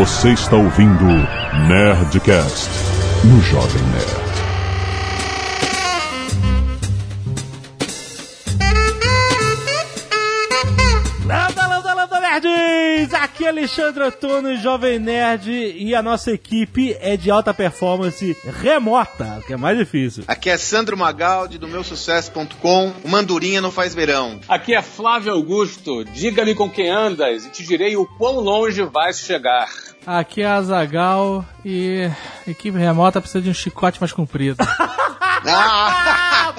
Você está ouvindo Nerdcast no Jovem Nerd. Landa, landa, landa, nerds! Aqui é Alexandre Antônio, Jovem Nerd, e a nossa equipe é de alta performance remota, que é mais difícil. Aqui é Sandro Magaldi, do meusucesso.com. O Mandurinha não faz verão. Aqui é Flávio Augusto. Diga-me com quem andas e te direi o quão longe vais chegar. Aqui é a Zagal e equipe remota precisa de um chicote mais comprido. Ah,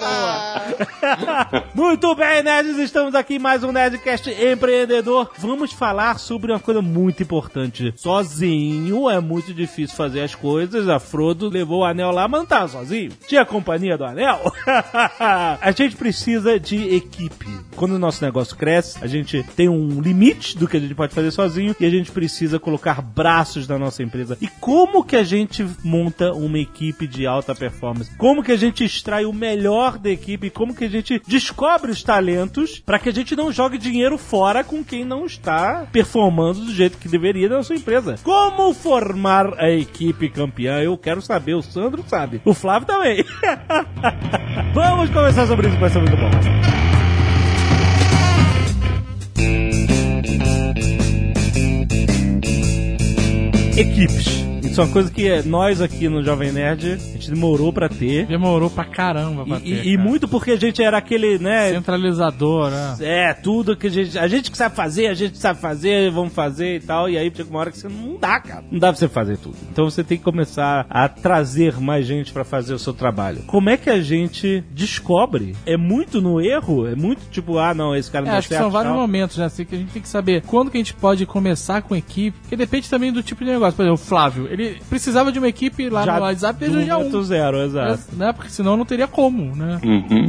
Muito bem, nerds, estamos aqui em mais um Nerdcast empreendedor. Vamos falar sobre uma coisa muito importante. Sozinho é muito difícil fazer as coisas. A Frodo levou o anel lá, mas não tava sozinho. Tinha a companhia do anel. a gente precisa de equipe. Quando o nosso negócio cresce, a gente tem um limite do que a gente pode fazer sozinho e a gente precisa colocar braços na nossa empresa. E como que a gente monta uma equipe de alta performance? Como que a gente extrai o melhor da equipe? Como que a gente descobre os talentos para que a gente não jogue dinheiro fora com quem não está performando do jeito que deveria na sua empresa? Como formar a equipe campeã? Eu quero saber, o Sandro sabe, o Flávio também. Vamos conversar sobre isso, vai ser muito bom. Equipes. Isso é uma coisa que nós aqui no Jovem Nerd, gente demorou pra ter. Demorou pra caramba pra E, ter, e- e muito porque a gente era aquele, né? Centralizador, né? É, tudo que a gente. A gente que sabe fazer, a gente sabe fazer, vamos fazer e tal. E aí chega uma hora que você não dá, cara. Não dá pra você fazer tudo. Então você tem que começar a trazer mais gente pra fazer o seu trabalho. Como é que a gente descobre? É muito no erro? É muito tipo, ah, não, esse cara não É, acho que certo, são vários tchau. momentos, né? Assim, que a gente tem que saber quando que a gente pode começar com equipe, porque depende também do tipo de negócio. Por exemplo, o Flávio, ele precisava de uma equipe lá Já no WhatsApp desde o dia 1. Momento zero, exato. Né? Porque senão não teria como, né?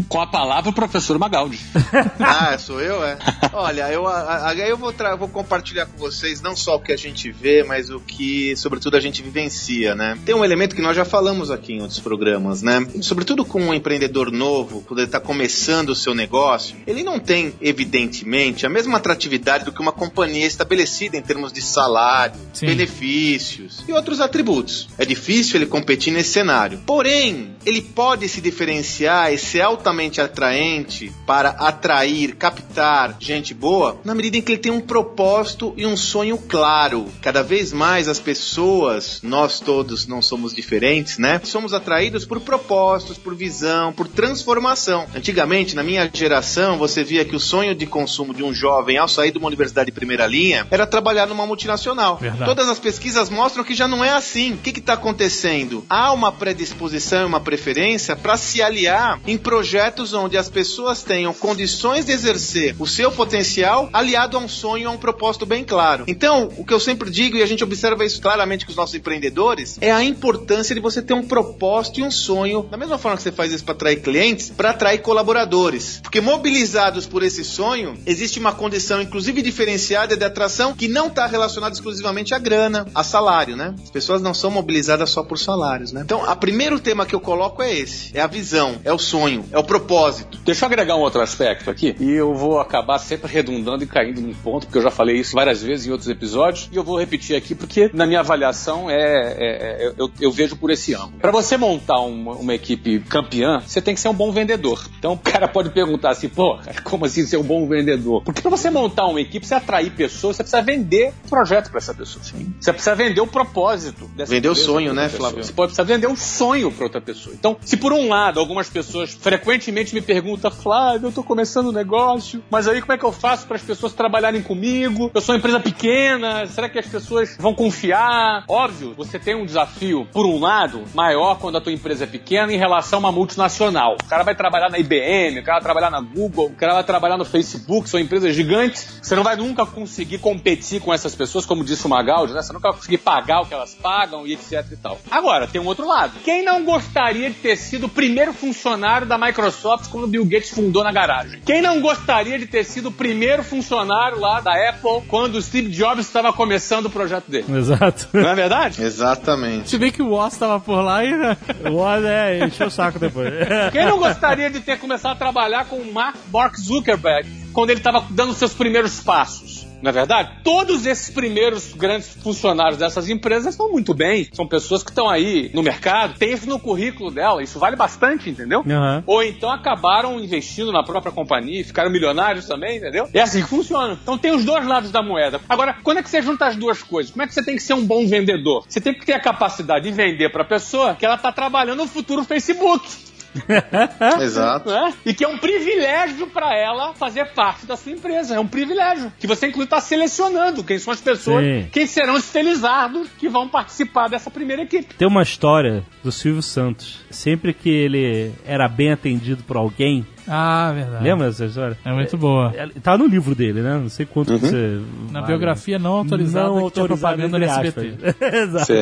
Com a palavra, o professor Magaldi. ah, sou eu, é? Olha, eu, a- a- eu vou, vou compartilhar com vocês não só o que a gente vê, mas o que, sobretudo, a gente vivencia, né? Tem um elemento que nós já falamos aqui em outros programas, né? Sobretudo com um empreendedor novo, quando ele está começando o seu negócio, ele não tem, evidentemente, a mesma atratividade do que uma companhia estabelecida em termos de salário, Sim. benefícios e outros atributos. É difícil ele competir nesse cenário. Porém, ele pode se diferenciar e ser altamente atraente para atrair, captar gente boa, na medida em que ele tem um propósito e um sonho claro. Cada vez mais as pessoas, nós todos não somos diferentes, né? Somos atraídos por propósitos, por visão, por transformação. Antigamente, na minha geração, você via que o sonho de consumo de um jovem ao sair de uma universidade de primeira linha era trabalhar numa multinacional. Verdade. Todas as pesquisas mostram que já não é assim. O que está acontecendo? Há uma predisposição e uma preferência para se aliar em projetos onde as pessoas tenham condições de exercer o seu potencial aliado a um sonho, a um propósito bem claro. Então, o que eu sempre digo, e a gente observa isso claramente com os nossos empreendedores, é a importância de você ter um propósito e um sonho, da mesma forma que você faz isso para atrair clientes, para atrair colaboradores. Porque mobilizados por esse sonho, existe uma condição, inclusive diferenciada de atração, que não está relacionada exclusivamente à grana, a salário, né? As pessoas não são mobilizadas só por salários, né? Então, o primeiro tema que eu coloco é esse: é a visão, é o sonho, é o propósito. Deixa eu agregar um outro aspecto aqui, e eu vou acabar sempre redundando e caindo num ponto, porque eu já falei isso várias vezes em outros episódios, e eu vou repetir aqui porque, na minha avaliação, é, é- é- eu, eu vejo por esse ângulo. Para você montar uma, uma equipe campeã, você tem que ser um bom vendedor. Então o cara pode perguntar assim, pô, como assim ser um bom vendedor? Porque para você montar uma equipe, você atrair pessoas, você precisa vender o projeto para essa pessoa. Você precisa vender o propósito dessa Vender o sonho, né. Flávio? Você pode precisar vender um sonho para outra pessoa. Então, se por um lado algumas pessoas frequentemente me perguntam, Flávio, eu tô começando um negócio, mas aí como é que eu faço para as pessoas trabalharem comigo? Eu sou uma empresa pequena, será que as pessoas vão confiar? Óbvio, você tem um desafio, por um lado, maior quando a tua empresa é pequena em relação a uma multinacional. O cara vai trabalhar na IBM, o cara vai trabalhar na Google, o cara vai trabalhar no Facebook, são empresas gigantes. Você não vai nunca conseguir competir com essas pessoas, como disse o Magaldi, né? Você nunca vai conseguir pagar o que elas pagam e etc e tal. Agora, tem um outro lado. Quem não gostaria de ter sido o primeiro funcionário da Microsoft quando o Bill Gates fundou na garagem? Quem não gostaria de ter sido o primeiro funcionário lá da Apple quando o Steve Jobs estava começando o projeto dele? Exato. Não é verdade? Exatamente. Se bem que o Woz tava por lá e. né? O Oz é, encheu o saco depois. Quem não gostaria de ter começado a trabalhar com o Mark Mark Zuckerberg quando ele estava dando seus primeiros passos? Não é verdade? Todos esses primeiros grandes funcionários dessas empresas estão muito bem. São pessoas que estão aí no mercado, tem isso no currículo dela. Isso vale bastante, entendeu? Aham. Ou então acabaram investindo na própria companhia e ficaram milionários também, entendeu? É assim que funciona. Então tem os dois lados da moeda. Agora, quando é que você junta as duas coisas? Como é que você tem que ser um bom vendedor? Você tem que ter a capacidade de vender para a pessoa que ela está trabalhando no futuro Facebook. Exato. né? E que é um privilégio para ela fazer parte da sua empresa. É um privilégio. Que você, inclusive, está selecionando quem são as pessoas, Sim. quem serão os felizardos que vão participar dessa primeira equipe. Tem uma história do Silvio Santos. Sempre que ele era bem atendido por alguém, Ah, verdade. lembra dessa história? É muito boa. É, Tá no livro dele, né? Não sei quanto que você. Na vale. biografia não autorizada não que tinha autorizado, propaganda no SBT. Exato.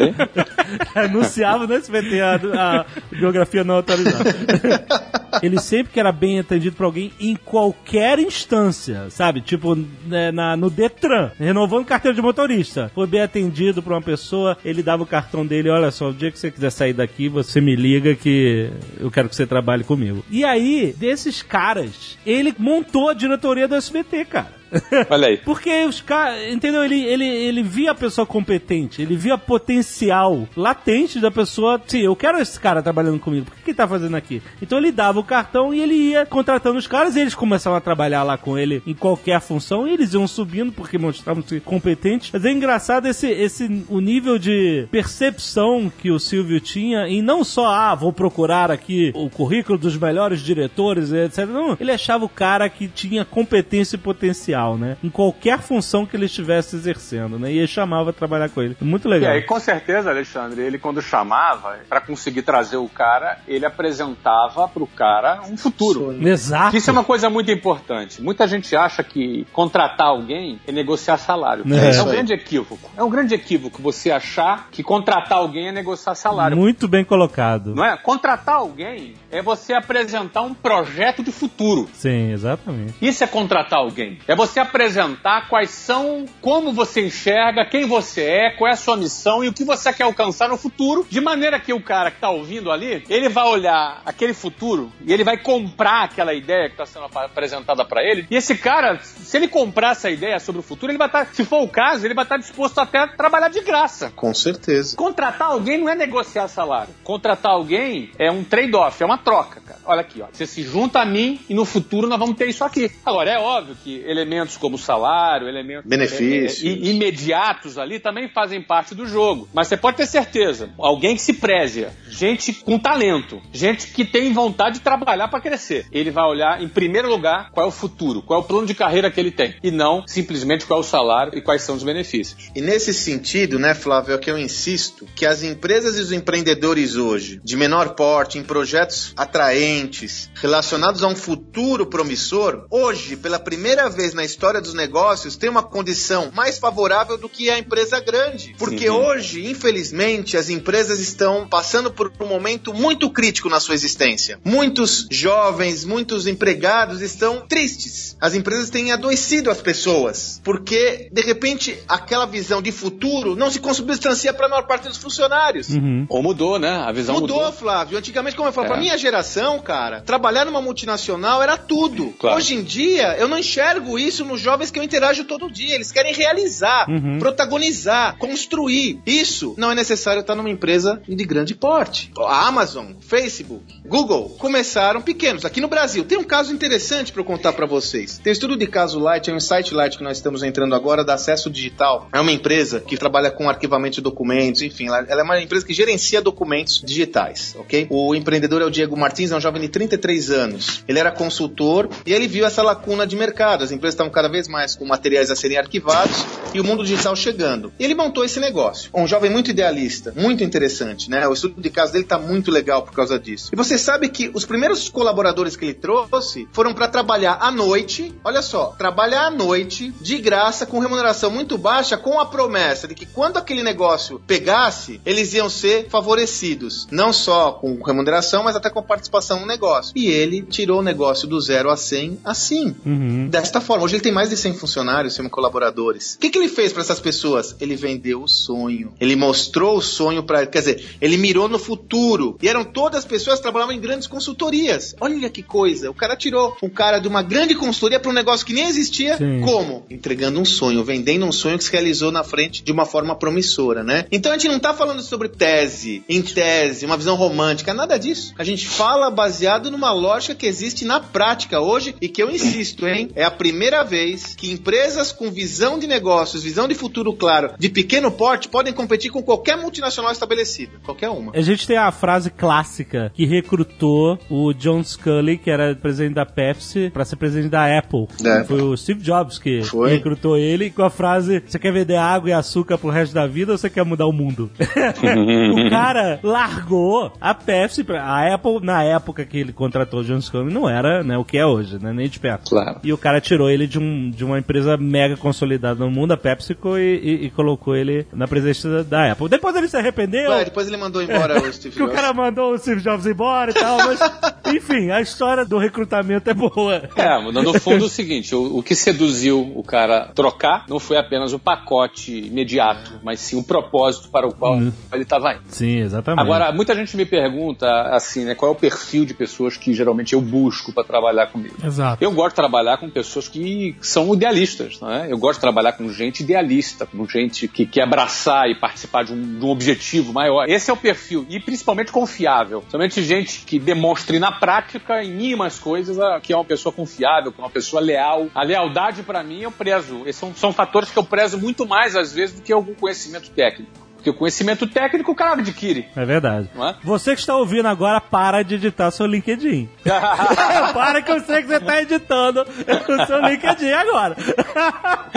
Anunciava no SBT a, a biografia não autorizada. Ele sempre que era bem atendido por alguém em qualquer instância, sabe? Tipo, né, na, no Detran, renovando carteira de motorista. Foi bem atendido por uma pessoa, ele dava o cartão dele, olha só, o dia que você quiser sair daqui, você me liga que eu quero que você trabalhe comigo. E aí, desses caras, ele montou a diretoria do SBT, cara. Olha aí. Porque os caras, entendeu? Ele, ele, ele via a pessoa competente, ele via potencial latente da pessoa. Sim, eu quero esse cara trabalhando comigo, por que que ele tá fazendo aqui? Então ele dava o cartão e ele ia contratando os caras e eles começavam a trabalhar lá com ele em qualquer função e eles iam subindo porque mostravam ser competentes. Mas é engraçado esse, esse o nível de percepção que o Silvio tinha em não só, ah, vou procurar aqui o currículo dos melhores diretores, etc. Não, ele achava o cara que tinha competência e potencial, né? Em qualquer função que ele estivesse exercendo, né? E ele chamava a trabalhar com ele. Muito E legal. aí, com certeza, Alexandre, ele quando chamava, para conseguir trazer o cara, ele apresentava pro cara um futuro. Exato. Isso é uma coisa muito importante. Muita gente acha que contratar alguém é negociar salário. É. É, um grande equívoco. É um grande equívoco você achar que contratar alguém é negociar salário. Muito bem colocado. Não é? Contratar alguém é você apresentar um projeto de futuro. Sim, exatamente. Isso é contratar alguém. É você apresentar quais são, como você enxerga, quem você é, qual é a sua missão e o que você quer alcançar no futuro, de maneira que o cara que está ouvindo ali, ele vai olhar aquele futuro e ele vai comprar aquela ideia que está sendo ap- apresentada para ele. E esse cara, se ele comprar essa ideia sobre o futuro, ele vai estar, se for o caso, ele vai estar disposto até a trabalhar de graça. Com certeza. Contratar alguém não é negociar salário. Contratar alguém é um trade-off, é uma troca, cara. Olha aqui, ó. Você se junta a mim e no futuro nós vamos ter isso aqui. Agora, é óbvio que elementos como salário, elementos Benefícios. é, é, i- imediatos ali também fazem parte do jogo. Mas você pode ter certeza, alguém que se preze, gente com talento, gente que tem vontade de trabalhar para crescer. Ele vai olhar, em primeiro lugar, qual é o futuro, qual é o plano de carreira que ele tem. E não simplesmente qual é o salário e quais são os benefícios. E nesse sentido, né, Flávio, é que eu insisto que as empresas e os empreendedores hoje, de menor porte, em projetos atraentes, relacionados a um futuro promissor, hoje, pela primeira vez na história dos negócios, tem uma condição mais favorável do que a empresa grande. Porque Sim. hoje, infelizmente, as empresas estão passando por um momento muito crítico na sua existência. Muitos jovens, muitos empregados estão tristes. As empresas têm adoecido as pessoas, porque de repente aquela visão de futuro não se consubstancia para a maior parte dos funcionários. Uhum. Ou mudou, né? A visão Mudou, mudou. Flávio. Antigamente, como eu falo, É. pra minha geração, cara, trabalhar numa multinacional era tudo. Claro. Hoje em dia, eu não enxergo isso nos jovens que eu interajo todo dia. Eles querem realizar, Uhum. protagonizar, construir. Isso não é necessário estar numa empresa de grande porte. A Amazon, Facebook, Google começaram pequenos. Aqui no Brasil, tem um caso interessante para eu contar para vocês. Tem um estudo de caso Light, é um Insight Light que nós estamos entrando agora da Acesso Digital. É uma empresa que trabalha com arquivamento de documentos, enfim, ela ela é uma empresa que gerencia documentos digitais, ok? O empreendedor é o Diego Martins, é um jovem de 33 anos. Ele era consultor e ele viu essa lacuna de mercado. As empresas estavam cada vez mais com materiais a serem arquivados e o mundo digital chegando. E ele montou esse negócio. Um jovem muito idealista, muito interessante, né? O estudo de caso dele tá muito legal por causa disso. E você sabe que os primeiros colaboradores que ele trouxe foram para trabalhar à noite, olha só, trabalhar à noite, de graça, com remuneração muito baixa, com a promessa de que quando aquele negócio pegasse, eles iam ser favorecidos. Não só com remuneração, mas até com participação no negócio. E ele tirou o negócio do zero a 100 assim. Uhum. Desta forma. Hoje ele tem mais de 100 funcionários, 100 colaboradores. O que, que ele fez para essas pessoas? Ele vendeu o sonho. Ele mostrou o sonho para, quer dizer, ele mirou no futuro. E eram todas pessoas que trabalhavam em grandes consultorias. Olha que coisa. O cara tirou um cara de uma grande consultoria para um negócio que nem existia. Sim. Como? Entregando um sonho, vendendo um sonho que se realizou na frente de uma forma promissora, né? Então a gente não tá falando sobre tese, em tese, uma visão romântica, nada disso. A gente fala baseado numa lógica que existe na prática hoje e que eu insisto, hein? É a primeira vez que empresas com visão de negócios, visão de futuro claro, de pequeno porte, podem competir com qualquer multinacional estabelecida. Qualquer uma. A gente tem a frase clássica que recrutou o John Scully, que era presidente da Pepsi, pra ser presidente da Apple. É. Foi o Steve Jobs que Foi. recrutou ele com a frase: Você quer vender água e açúcar pro resto da vida ou você quer mudar o mundo? o cara largou a Pepsi. Pra... A Apple, na época que ele contratou o John Scully, não era né, o que é hoje, né? Nem de perto. Claro. E o cara tirou ele de, um, de uma empresa mega consolidada no mundo, a PepsiCo, e, e- e colocou ele na presidência da, Apple. Depois ele se arrependeu. Ué, depois ele mandou embora o Steve Que o Jobs. cara mandou o Steve Jobs embora e tal, mas enfim, a história do recrutamento é boa. É, no fundo é o seguinte, o, o que seduziu o cara trocar não foi apenas o pacote imediato, mas sim o propósito para o qual Uhum. ele estava indo. Sim, exatamente. Agora, muita gente me pergunta, assim, né, qual é o perfil de pessoas que geralmente eu busco para trabalhar comigo. Exato. Eu gosto de trabalhar com pessoas que são idealistas, não é? Eu gosto de trabalhar com gente idealista, com gente que quer abraçar e participar de um, de um objetivo maior. Esse é o perfil, e principalmente confiável. Somente gente que demonstre na prática, em mínimas coisas, a- que é uma pessoa confiável, que é uma pessoa leal. A lealdade, para mim, eu prezo. Esses são, são fatores que eu prezo muito mais, às vezes, do que algum conhecimento técnico. Porque o conhecimento técnico o cara adquire. É verdade. Não é? Você que está ouvindo agora, para de editar seu LinkedIn. para que eu sei que você está editando o seu LinkedIn agora.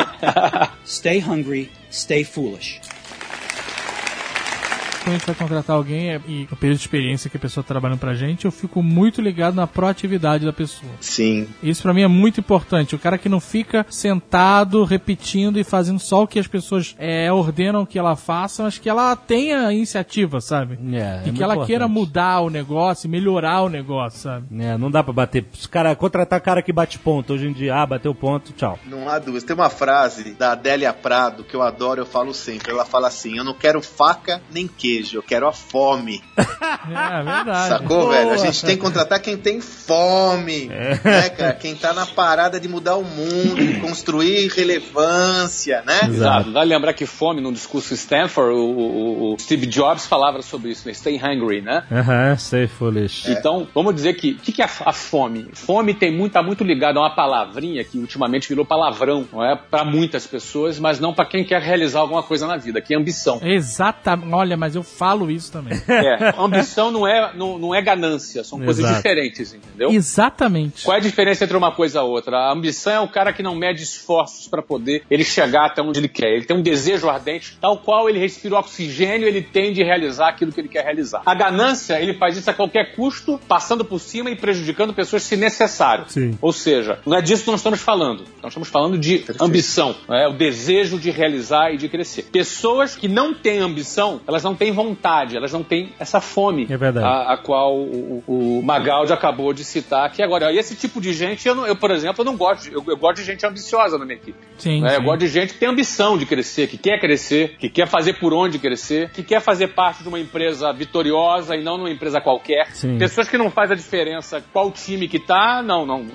Stay hungry, stay foolish. Quando a gente vai contratar alguém é- e o período de experiência que a pessoa tá trabalhando pra gente, eu fico muito ligado na proatividade da pessoa. Sim. Isso pra mim é muito importante. O cara que não fica sentado, repetindo e fazendo só o que as pessoas é, ordenam que ela faça, mas que ela tenha iniciativa, sabe? É, é e muito que ela queira importante. mudar o negócio, melhorar o negócio, sabe? É, não dá pra bater. Os cara, contratar cara que bate ponto hoje em dia, ah, bateu ponto, tchau. Não há dúvida. Tem uma frase da Adélia Prado que eu adoro, eu falo sempre. Ela fala assim: Eu não quero faca nem queijo, eu quero a fome. É verdade. Sacou, Boa. velho? A gente tem que contratar quem tem fome. Né, cara? Quem tá na parada de mudar o mundo, de construir relevância, né? Exato. Vale lembrar que fome, no discurso Stanford, o, o- o Steve Jobs falava sobre isso, né? Stay hungry, né? Aham, sei, foolish. Então, vamos dizer que o que, que é a, a fome? Fome tem muito, tá muito ligado a uma palavrinha que ultimamente virou palavrão, não é? Para muitas pessoas, mas não para quem quer realizar alguma coisa na vida, que é ambição. Exatamente. Olha, mas eu falo isso também. É, ambição não é, não, não é ganância, são coisas Exato. diferentes, entendeu? Exatamente. Qual é a diferença entre uma coisa e a outra? A ambição é o cara que não mede esforços para poder ele chegar até onde ele quer. Ele tem um desejo ardente, tal qual ele respira oxigênio, ele tem de realizar aquilo que ele quer realizar. A ganância, ele faz isso a qualquer custo, passando por cima e prejudicando pessoas se necessário. Sim. Ou seja, não é disso que nós estamos falando. Nós estamos falando de ambição, é o desejo de realizar e de crescer. Pessoas que não têm ambição, elas não têm vontade, elas não têm essa fome É a, a qual o, o, Magaldi acabou de citar aqui agora. E esse tipo de gente, eu, não- eu, por exemplo, eu não gosto. de- Eu, eu gosto de gente ambiciosa na minha equipe. Sim, né? Eu sim. gosto de gente que tem ambição de crescer, que quer crescer, que quer fazer por onde crescer, que quer fazer parte de uma empresa vitoriosa e não numa empresa qualquer. Sim. Pessoas que não fazem a diferença qual time que tá, não, não.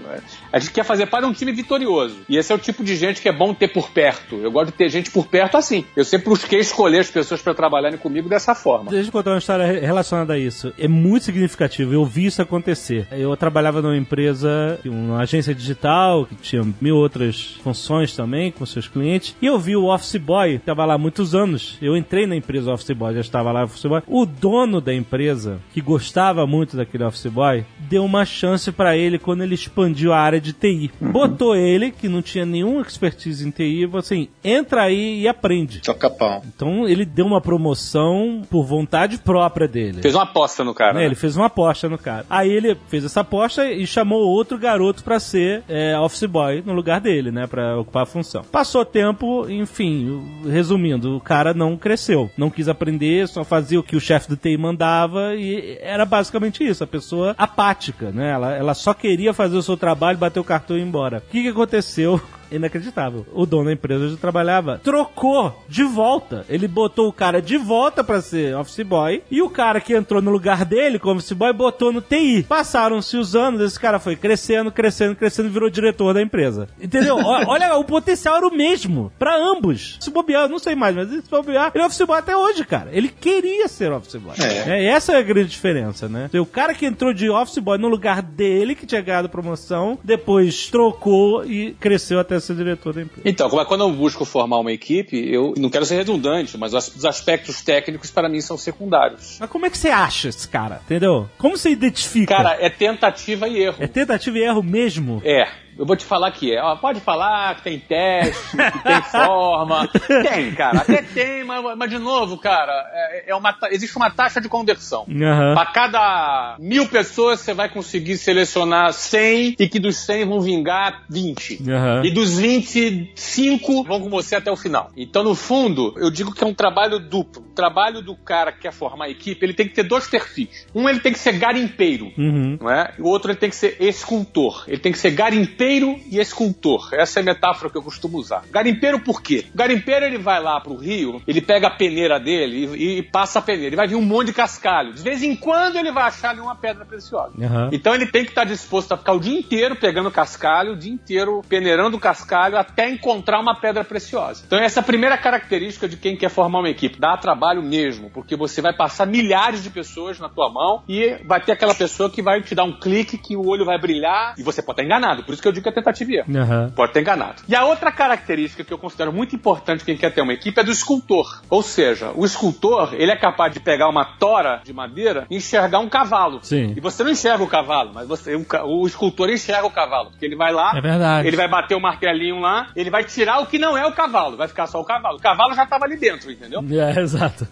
A gente quer fazer de um time vitorioso. E esse é o tipo de gente que é bom ter por perto. Eu gosto de ter gente por perto assim. Eu sempre busquei escolher as pessoas para trabalharem comigo dessa forma. Deixa eu contar uma história re- relacionada a isso. É muito significativo. Eu vi isso acontecer. Eu trabalhava numa empresa, uma agência digital, que tinha mil outras funções também com seus clientes. E eu vi o Office Boy, estava lá há muitos anos. Eu entrei na empresa Office Boy, já estava lá Office Boy. O dono da empresa, que gostava muito daquele Office Boy, deu uma chance pra ele quando ele expandiu a área de TI. Botou ele, que não tinha nenhuma expertise em TI, e falou assim: entra aí e aprende. Toca pau. Então ele deu uma promoção por vontade própria dele. Fez uma aposta no cara. Né, né? Ele fez uma aposta no cara. Aí ele fez essa aposta e chamou outro garoto pra ser é, office boy no lugar dele, né? Pra ocupar a função. Passou tempo, enfim, resumindo, o cara não cresceu. Não quis aprender, só fazia o que o chefe do TI mandava e era basicamente isso. A pessoa apática, né? Ela, ela só queria fazer o seu trabalho, bater o cartão e ir embora. O que, que aconteceu? Inacreditável. O dono da empresa onde eu trabalhava trocou de volta. Ele botou o cara de volta pra ser office boy e o cara que entrou no lugar dele como office boy botou no TI. Passaram-se os anos, esse cara foi crescendo, crescendo, crescendo, virou diretor da empresa. Entendeu? Olha, o potencial era o mesmo pra ambos. Se bobear, eu não sei mais, mas se bobear, ele é office boy até hoje, cara. Ele queria ser office boy. É. É, essa é a grande diferença, né? O cara que entrou de office boy no lugar dele, que tinha ganhado promoção, depois trocou e cresceu até ser diretor da empresa. Então, como é- quando eu busco formar uma equipe, eu não quero ser redundante, mas os os aspectos técnicos para mim são secundários. Mas como é que você acha esse cara? Entendeu? Como você identifica? Cara, é tentativa e erro. é tentativa e erro mesmo? É. Eu vou te falar que é. Ó, pode falar que tem teste, que tem forma. Tem, cara. Até tem, mas, mas de novo, cara, é, é uma, existe uma taxa de conversão. Aham. Para cada mil pessoas, você vai conseguir selecionar 100 e que dos 100 vão vingar 20. Aham. E dos 25 vão com você até o final. Então, no fundo, eu digo que é um trabalho duplo. O trabalho do cara que quer formar a equipe, ele tem que ter dois perfis. Um, ele tem que ser garimpeiro. Uhum. Não é? O outro ele tem que ser escultor. Ele tem que ser garimpeiro e escultor. Essa é a metáfora que eu costumo usar. Garimpeiro por quê? O garimpeiro ele vai lá pro rio, ele pega a peneira dele e, e passa a peneira. Ele vai vir um monte de cascalho. De vez em quando ele vai achar ali uma pedra preciosa. Aham. Então ele tem que estar disposto a ficar o dia inteiro pegando cascalho, o dia inteiro peneirando o cascalho até encontrar uma pedra preciosa. Então essa é a primeira característica de quem quer formar uma equipe. Dá trabalho mesmo, porque você vai passar milhares de pessoas na tua mão e vai ter aquela pessoa que vai te dar um clique que o olho vai brilhar e você pode estar enganado. Por isso que eu digo que é tentativa e erro. Aham. Pode ter enganado. E a outra característica que eu considero muito importante quem quer ter uma equipe é do escultor. Ou seja, o escultor, ele é capaz de pegar uma tora de madeira e enxergar um cavalo. Sim. E você não enxerga o cavalo, mas você, um ca- o escultor enxerga o cavalo. Porque ele vai lá, É verdade. ele vai bater o martelinho lá, ele vai tirar o que não é o cavalo, vai ficar só o cavalo. O cavalo já estava ali dentro, entendeu? É, exato.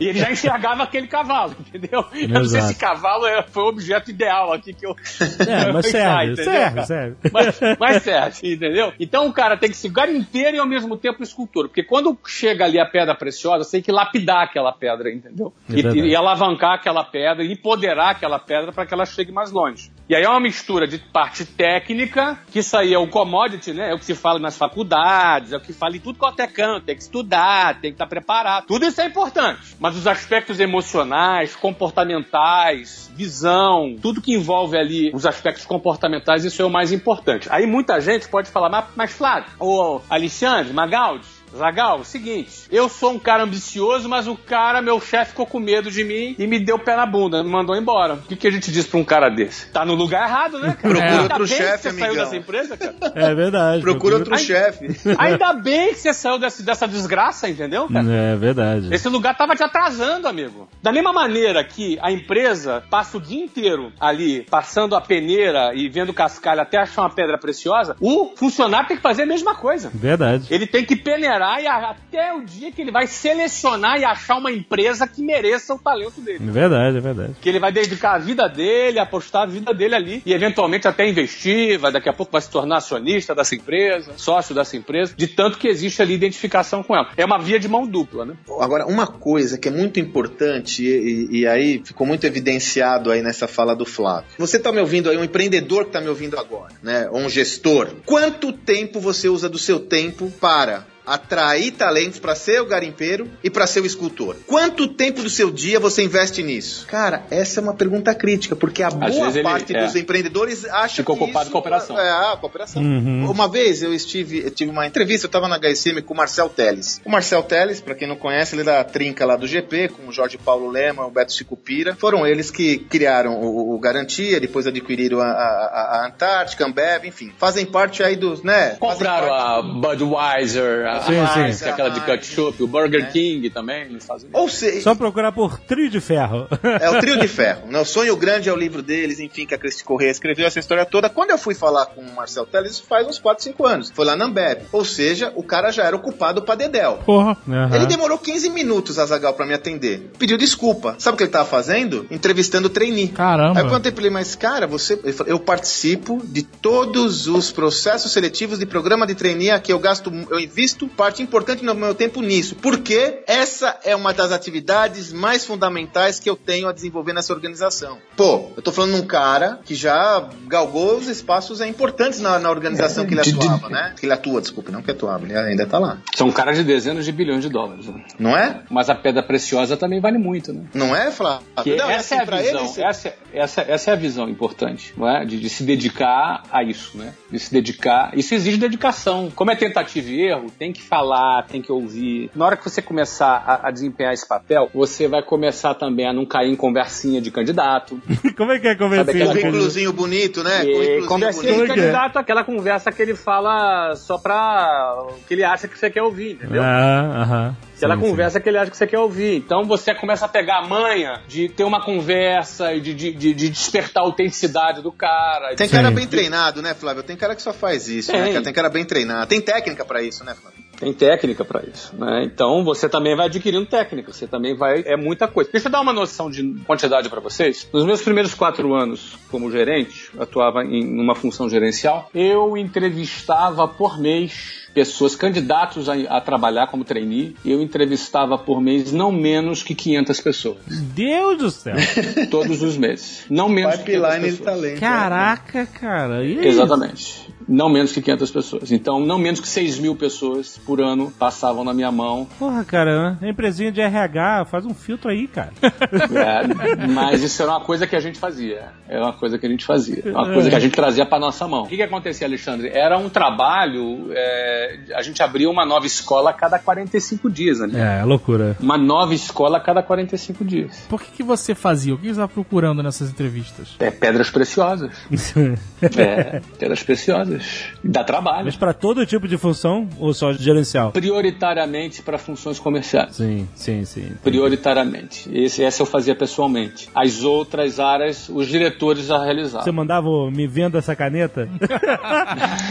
E ele já enxergava aquele cavalo, entendeu? Eu não sei se cavalo é- foi o objeto ideal aqui que eu. É, mas eu serve, entendeu, serve, cara? serve. Mas, mas serve, entendeu? Então o cara tem que ser garimpeiro e ao mesmo tempo escultor. Porque quando chega ali a pedra preciosa, você tem que lapidar aquela pedra, entendeu? É E, e alavancar aquela pedra e empoderar aquela pedra para que ela chegue mais longe. E aí é uma mistura de parte técnica, que isso aí é o commodity, né? É o que se fala nas faculdades, é o que fala em tudo quanto é canto, tem que estudar, tem que estar preparado. Tudo isso é importante. Mas os aspectos emocionais, comportamentais, visão, tudo que envolve ali os aspectos comportamentais, isso é o mais importante. Aí muita gente pode falar, mas, mas Flávio, ô Alexandre, Magaldi, Zagal, o seguinte, eu sou um cara ambicioso, mas o cara, meu chefe, ficou com medo de mim e me deu pé na bunda, me mandou embora. O que, que a gente diz pra um cara desse? Tá no lugar errado, né, cara? Procura Ainda outro bem que chefe, você saiu amigão. dessa empresa, cara. É verdade. Procura outro Ai. chefe. Ainda bem que você saiu desse- dessa desgraça, entendeu, cara? É verdade. Esse lugar tava te atrasando, amigo. Da mesma maneira que a empresa passa o dia inteiro ali, passando a peneira e vendo cascalho até achar uma pedra preciosa, o funcionário tem que fazer a mesma coisa. Verdade. Ele tem que peneirar e a- até o dia que ele vai selecionar e achar uma empresa que mereça o talento dele. É verdade, é verdade. Que ele vai dedicar a vida dele, apostar a vida dele ali e eventualmente até investir, vai, daqui a pouco vai se tornar acionista dessa empresa, sócio dessa empresa, de tanto que existe ali identificação com ela. É uma via de mão dupla, né? Agora, uma coisa que é muito importante, e, e- e aí ficou muito evidenciado aí nessa fala do Flávio. Você está me ouvindo aí, um empreendedor que está me ouvindo agora, né? Ou um gestor. Quanto tempo você usa do seu tempo para atrair talentos para ser o garimpeiro e para ser o escultor? Quanto tempo do seu dia você investe nisso? Cara, essa é uma pergunta crítica, porque a boa vezes ele- parte é. dos empreendedores acha Ficou que ocupado isso com a operação. É, a cooperação. Uhum. Uma vez eu estive, eu tive uma entrevista, eu estava na HSM com o Marcel Teles. O Marcel Teles, para quem não conhece, ele é da trinca lá do GP, com o Jorge Paulo Lema, o Beto Sicupira. Foram eles que criaram o, o Garantia, depois adquiriram a, a, a Antártica, a Ambev, enfim. Fazem parte aí dos, né? Compraram a Budweiser, a Sim, Heinz, sim. que é aquela de ketchup, o Burger King também nos Estados Unidos. Ou seja, Só procurar por trio de ferro. É o Trio de Ferro. Né? O Sonho Grande é o livro deles, enfim, que a Cristi Correia escreveu essa história toda. Quando eu fui falar com o Marcel Teles, isso faz uns 4, 5 anos. Foi lá na Ambev. Ou seja, o cara já era ocupado pra Dedel. Porra. Aham. Ele demorou 15 minutos, Azagal, pra me atender. Pediu desculpa. Sabe o que ele tava fazendo? Entrevistando o trainee. Caramba. Aí eu perguntei pra ele, mas cara, você. Ele falou, eu participo de todos os processos seletivos de programa de trainee a que eu gasto, eu invisto invisto parte importante do meu tempo nisso, porque essa é uma das atividades mais fundamentais que eu tenho a desenvolver nessa organização. Pô, eu tô falando de um cara que já galgou os espaços é, importantes na, na organização que ele atuava, né? Que ele atua, desculpa, não que atuava, ele ainda tá lá. São caras de dezenas de bilhões de dólares. Né? Não é? Mas a pedra preciosa também vale muito, né? Não é, Flávio? Que não, essa, assim, é a pra visão, essa, essa, essa é a visão importante, não é? De, de se dedicar a isso, né? De se dedicar. Isso exige dedicação. Como é tentativa e erro, tem que falar, tem que ouvir. Na hora que você começar a, a desempenhar esse papel, você vai começar também a não cair em conversinha de candidato. Como é que é convencer? Sabe aquela Currículozinho bonito, né? E Currículozinho conversinha Como de é que é? candidato, aquela conversa que ele fala só pra o que ele acha que você quer ouvir, entendeu? Ah, aham. Aquela Sim, sim. conversa que ele acha que você quer ouvir. Então você começa a pegar a manha de ter uma conversa e de, de, de- de despertar a autenticidade do cara. Tem Sim. cara bem treinado, né, Flávio? Tem cara que só faz isso, né? Tem. cara? Tem cara bem treinado. Tem técnica pra isso, né, Flávio? Tem técnica pra isso, né? Então você também vai adquirindo técnica, você também vai. É muita coisa. Deixa eu dar uma noção de quantidade pra vocês. Nos meus primeiros quatro anos como gerente, atuava em uma função gerencial, eu entrevistava por mês pessoas, candidatos a, a trabalhar como trainee, eu entrevistava por mês não menos que 500 pessoas. Deus do céu. Todos os meses. Não menos que 500 Pipeline de pessoas. talento. Caraca, cara. E aí? Exatamente. Não menos que 500 pessoas. Então, não menos que 6 mil pessoas por ano passavam na minha mão. Porra, cara, a empresinha de RH, faz um filtro aí, cara. É, mas isso era uma coisa que a gente fazia. Era uma coisa que a gente fazia. Uma coisa que a gente trazia para nossa mão. O que, que acontecia, Alexandre? Era um trabalho. é, a gente abria uma nova escola a cada 45 dias, né? É, loucura. Uma nova escola a cada 45 dias. Por que, que você fazia? O que você estava procurando nessas entrevistas? É pedras preciosas. É, pedras preciosas. Dá trabalho. Mas pra todo tipo de função ou só gerencial? Prioritariamente para funções comerciais. Sim, sim, sim. Prioritariamente. Esse, essa eu fazia pessoalmente. As outras áreas, os diretores já realizavam. Você mandava me venda essa caneta?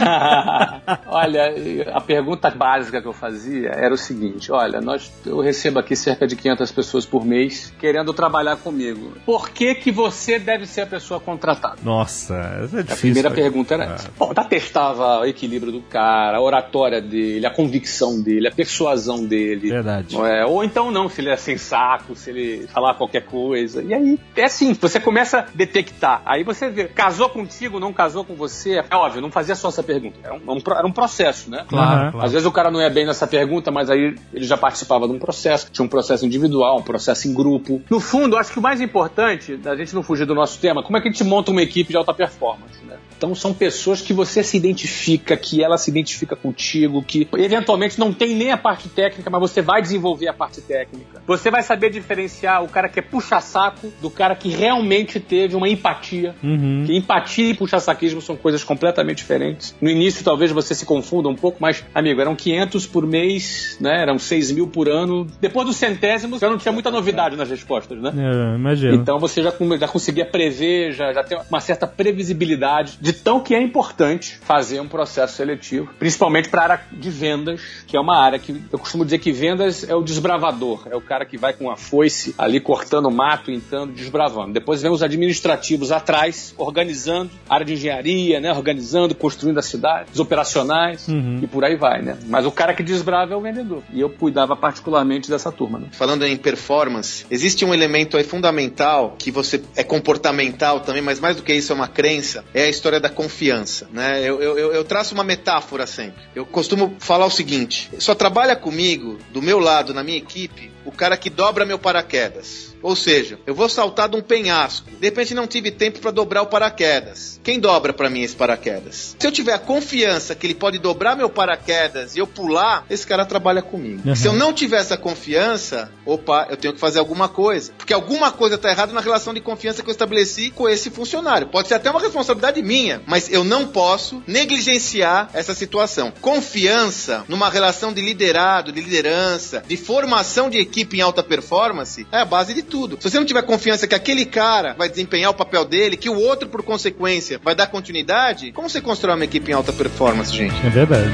olha, a pergunta básica que eu fazia era o seguinte: olha, nós, eu recebo aqui cerca de 500 pessoas por mês querendo trabalhar comigo. Por que que você deve ser a pessoa contratada? Nossa, essa é A difícil. primeira cara. pergunta era essa. Bom, tá testava o equilíbrio do cara, a oratória dele, a convicção dele, a persuasão dele. Verdade. Não é? Ou então não, se ele é sem saco, se ele falar qualquer coisa. E aí, é assim, você começa a detectar. Aí você vê, casou contigo, não casou com você. É óbvio, não fazia só essa pergunta. Era um, um era um processo, né? Claro, claro. Às vezes o cara não é bem nessa pergunta, mas aí ele já participava de um processo. Tinha um processo individual, um processo em grupo. No fundo, eu acho que o mais importante, da gente não fugir do nosso tema, como é que a gente monta uma equipe de alta performance, né? Então são pessoas que você se identifica, que ela se identifica contigo, que eventualmente não tem nem a parte técnica, mas você vai desenvolver a parte técnica. Você vai saber diferenciar o cara que é puxa-saco do cara que realmente teve uma empatia. Uhum. Que empatia e puxa-saquismo são coisas completamente diferentes. No início talvez você se confunda um pouco, mas, amigo, eram 500 por mês, né? Eram 6 mil por ano. Depois do centésimo, já não tinha muita novidade nas respostas, né? É, imagino. Então você já, já conseguia prever, já, já tem uma certa previsibilidade de tão que é importante fazer um processo seletivo, principalmente para a área de vendas, que é uma área que eu costumo dizer que vendas é o desbravador, é o cara que vai com a foice ali cortando mato, entando, desbravando. Depois vem os administrativos atrás, organizando, área de engenharia, né, organizando, construindo a cidade, os operacionais Uhum. e por aí vai, né? Mas o cara que desbrava é o vendedor. E eu cuidava particularmente dessa turma, né? Falando em performance, existe um elemento aí fundamental que você é comportamental também, mas mais do que isso é uma crença, é a história da confiança, né? Eu, eu, eu- traço uma metáfora sempre. Eu costumo falar o seguinte: só trabalha comigo, do meu lado, na minha equipe, o cara que dobra meu paraquedas. Ou seja, eu vou saltar de um penhasco. De repente não tive tempo para dobrar o paraquedas. Quem dobra para mim esse paraquedas? Se eu tiver a confiança que ele pode dobrar meu paraquedas e eu pular, esse cara trabalha comigo. Uhum. Se eu não tiver essa confiança, opa, eu tenho que fazer alguma coisa. Porque alguma coisa tá errada na relação de confiança que eu estabeleci com esse funcionário. Pode ser até uma responsabilidade minha, mas eu não posso negligenciar essa situação. Confiança numa relação de liderado, de liderança, de formação de equipe em alta performance é a base de tudo. Se você não tiver confiança que aquele cara vai desempenhar o papel dele, que o outro, por consequência, vai dar continuidade, como você constrói uma equipe em alta performance, gente? É verdade.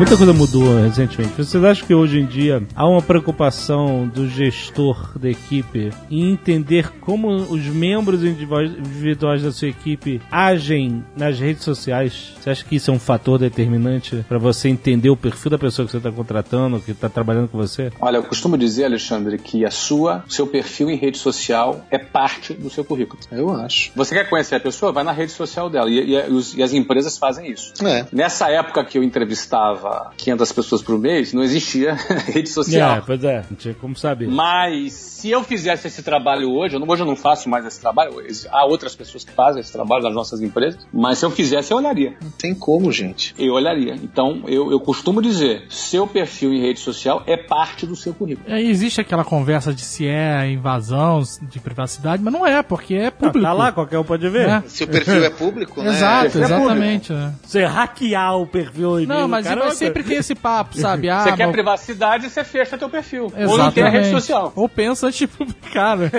Muita coisa mudou recentemente. Vocês acham que hoje em dia há uma preocupação do gestor da equipe em entender como os membros individuais- da sua equipe agem nas redes sociais? Você acha que isso é um fator determinante para você entender o perfil da pessoa que você está contratando, que está trabalhando com você? Olha, eu costumo dizer, Alexandre, que a sua, seu perfil em rede social é parte do seu currículo. Eu acho. Você quer conhecer a pessoa? Vai na rede social dela. E, e- e as empresas fazem isso. É. Nessa época que eu entrevistava 500 pessoas por mês, não existia rede social. É, pois é, não tinha como saber. Mas se eu fizesse esse trabalho hoje, eu não, hoje eu não faço mais esse trabalho, há outras pessoas que fazem esse trabalho nas nossas empresas, mas se eu fizesse, eu olharia. Não tem como, gente. Eu olharia. Então, eu, eu costumo dizer, seu perfil em rede social é parte do seu currículo. É, existe aquela conversa de se é invasão de privacidade, mas não é, porque é Ah, público. tá lá, qualquer um pode ver. É. Se o perfil é público, né? Exato, é exatamente. né? Você hackear o perfil e Não, mas, mas é sempre tem esse papo, sabe? Ah, você quer mas- privacidade, você fecha teu perfil. Ou Exatamente. não tem a rede social. Ou pensa antes de publicar, né?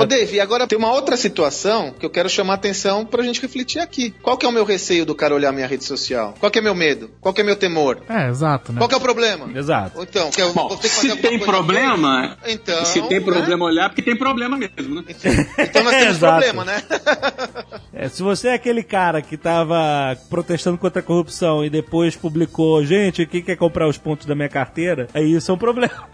Ô, Dave, agora tem uma outra situação que eu quero chamar a atenção pra gente refletir aqui. Qual que é o meu receio do cara olhar minha rede social? Qual que é meu medo? Qual que é meu temor? É, exato, né? Qual que é o problema? Exato. Ou então, que eu Bom, vou ter que fazer se tem coisa problema, aqui? então, se tem né? problema olhar, porque tem problema mesmo, né? Então nós temos Exato. problema, né? É, se você é aquele cara que tava protestando contra a corrupção e depois publicou, gente, quem quer comprar os pontos da minha carteira? Aí isso é um problema.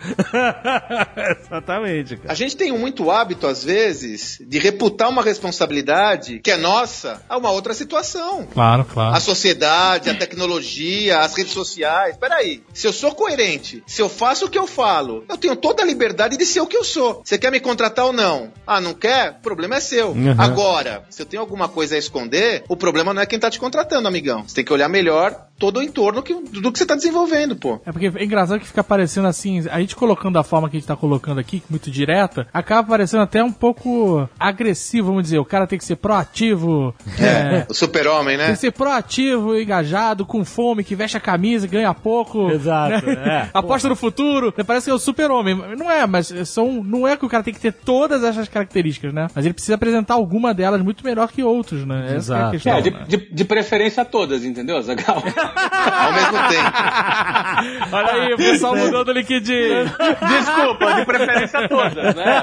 Exatamente, cara. A gente tem muito hábito, às vezes, de reputar uma responsabilidade que é nossa a uma outra situação. Claro, claro. A sociedade, a tecnologia, as redes sociais. Peraí, se eu sou coerente, se eu faço o que eu falo, eu tenho toda a liberdade de ser o que eu sou. Você quer me contratar ou não? Ah, não quer? O problema é seu. Uhum. Agora, se eu tenho alguma coisa a esconder, o problema não é quem tá te contratando, amigão. Você tem que olhar melhor todo o entorno que- do que você tá desenvolvendo, pô. É porque é engraçado que fica parecendo assim, a gente colocando da forma que a gente tá colocando aqui, muito direta, acaba parecendo até um pouco agressivo, vamos dizer. O cara tem que ser proativo, é, O super-homem, tem né? que ser proativo, engajado, com fome, que veste a camisa, ganha pouco. Exato, né? é. Aposta no futuro. Parece que é o super-homem. Não é, mas são, não é que o cara tem que ter todas essas características, né? Mas ele precisa apresentar alguma delas muito melhor que outros, né? É a Exato. questão. É, de, né? de, de preferência todas, entendeu, Zagal? Ao mesmo tempo. Olha aí, o pessoal mudou do LinkedIn. Desculpa, de preferência todas, né?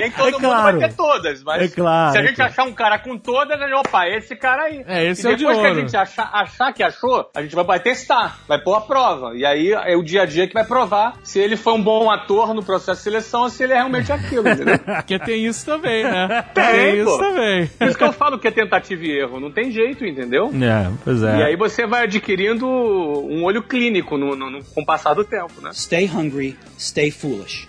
Nem todo É mundo claro. vai ter todas, mas É claro, se a é gente claro. achar um cara com todas, a gente, opa, esse cara aí. É, esse e é o de depois que a ouro. gente achar, achar que achou, a gente vai, vai testar, vai pôr a prova. E aí é o dia a dia que vai provar se ele foi um bom ator no processo de seleção ou se ele é realmente aquilo, entendeu? Porque tem isso também, né? Tem, isso pô. também. Por isso que eu falo que é tentativa e erro, não tem jeito, entendeu? É, pois é. E aí você vai adquirindo um olho clínico no, no- no- com o passar do tempo, né? Stay hungry, stay foolish.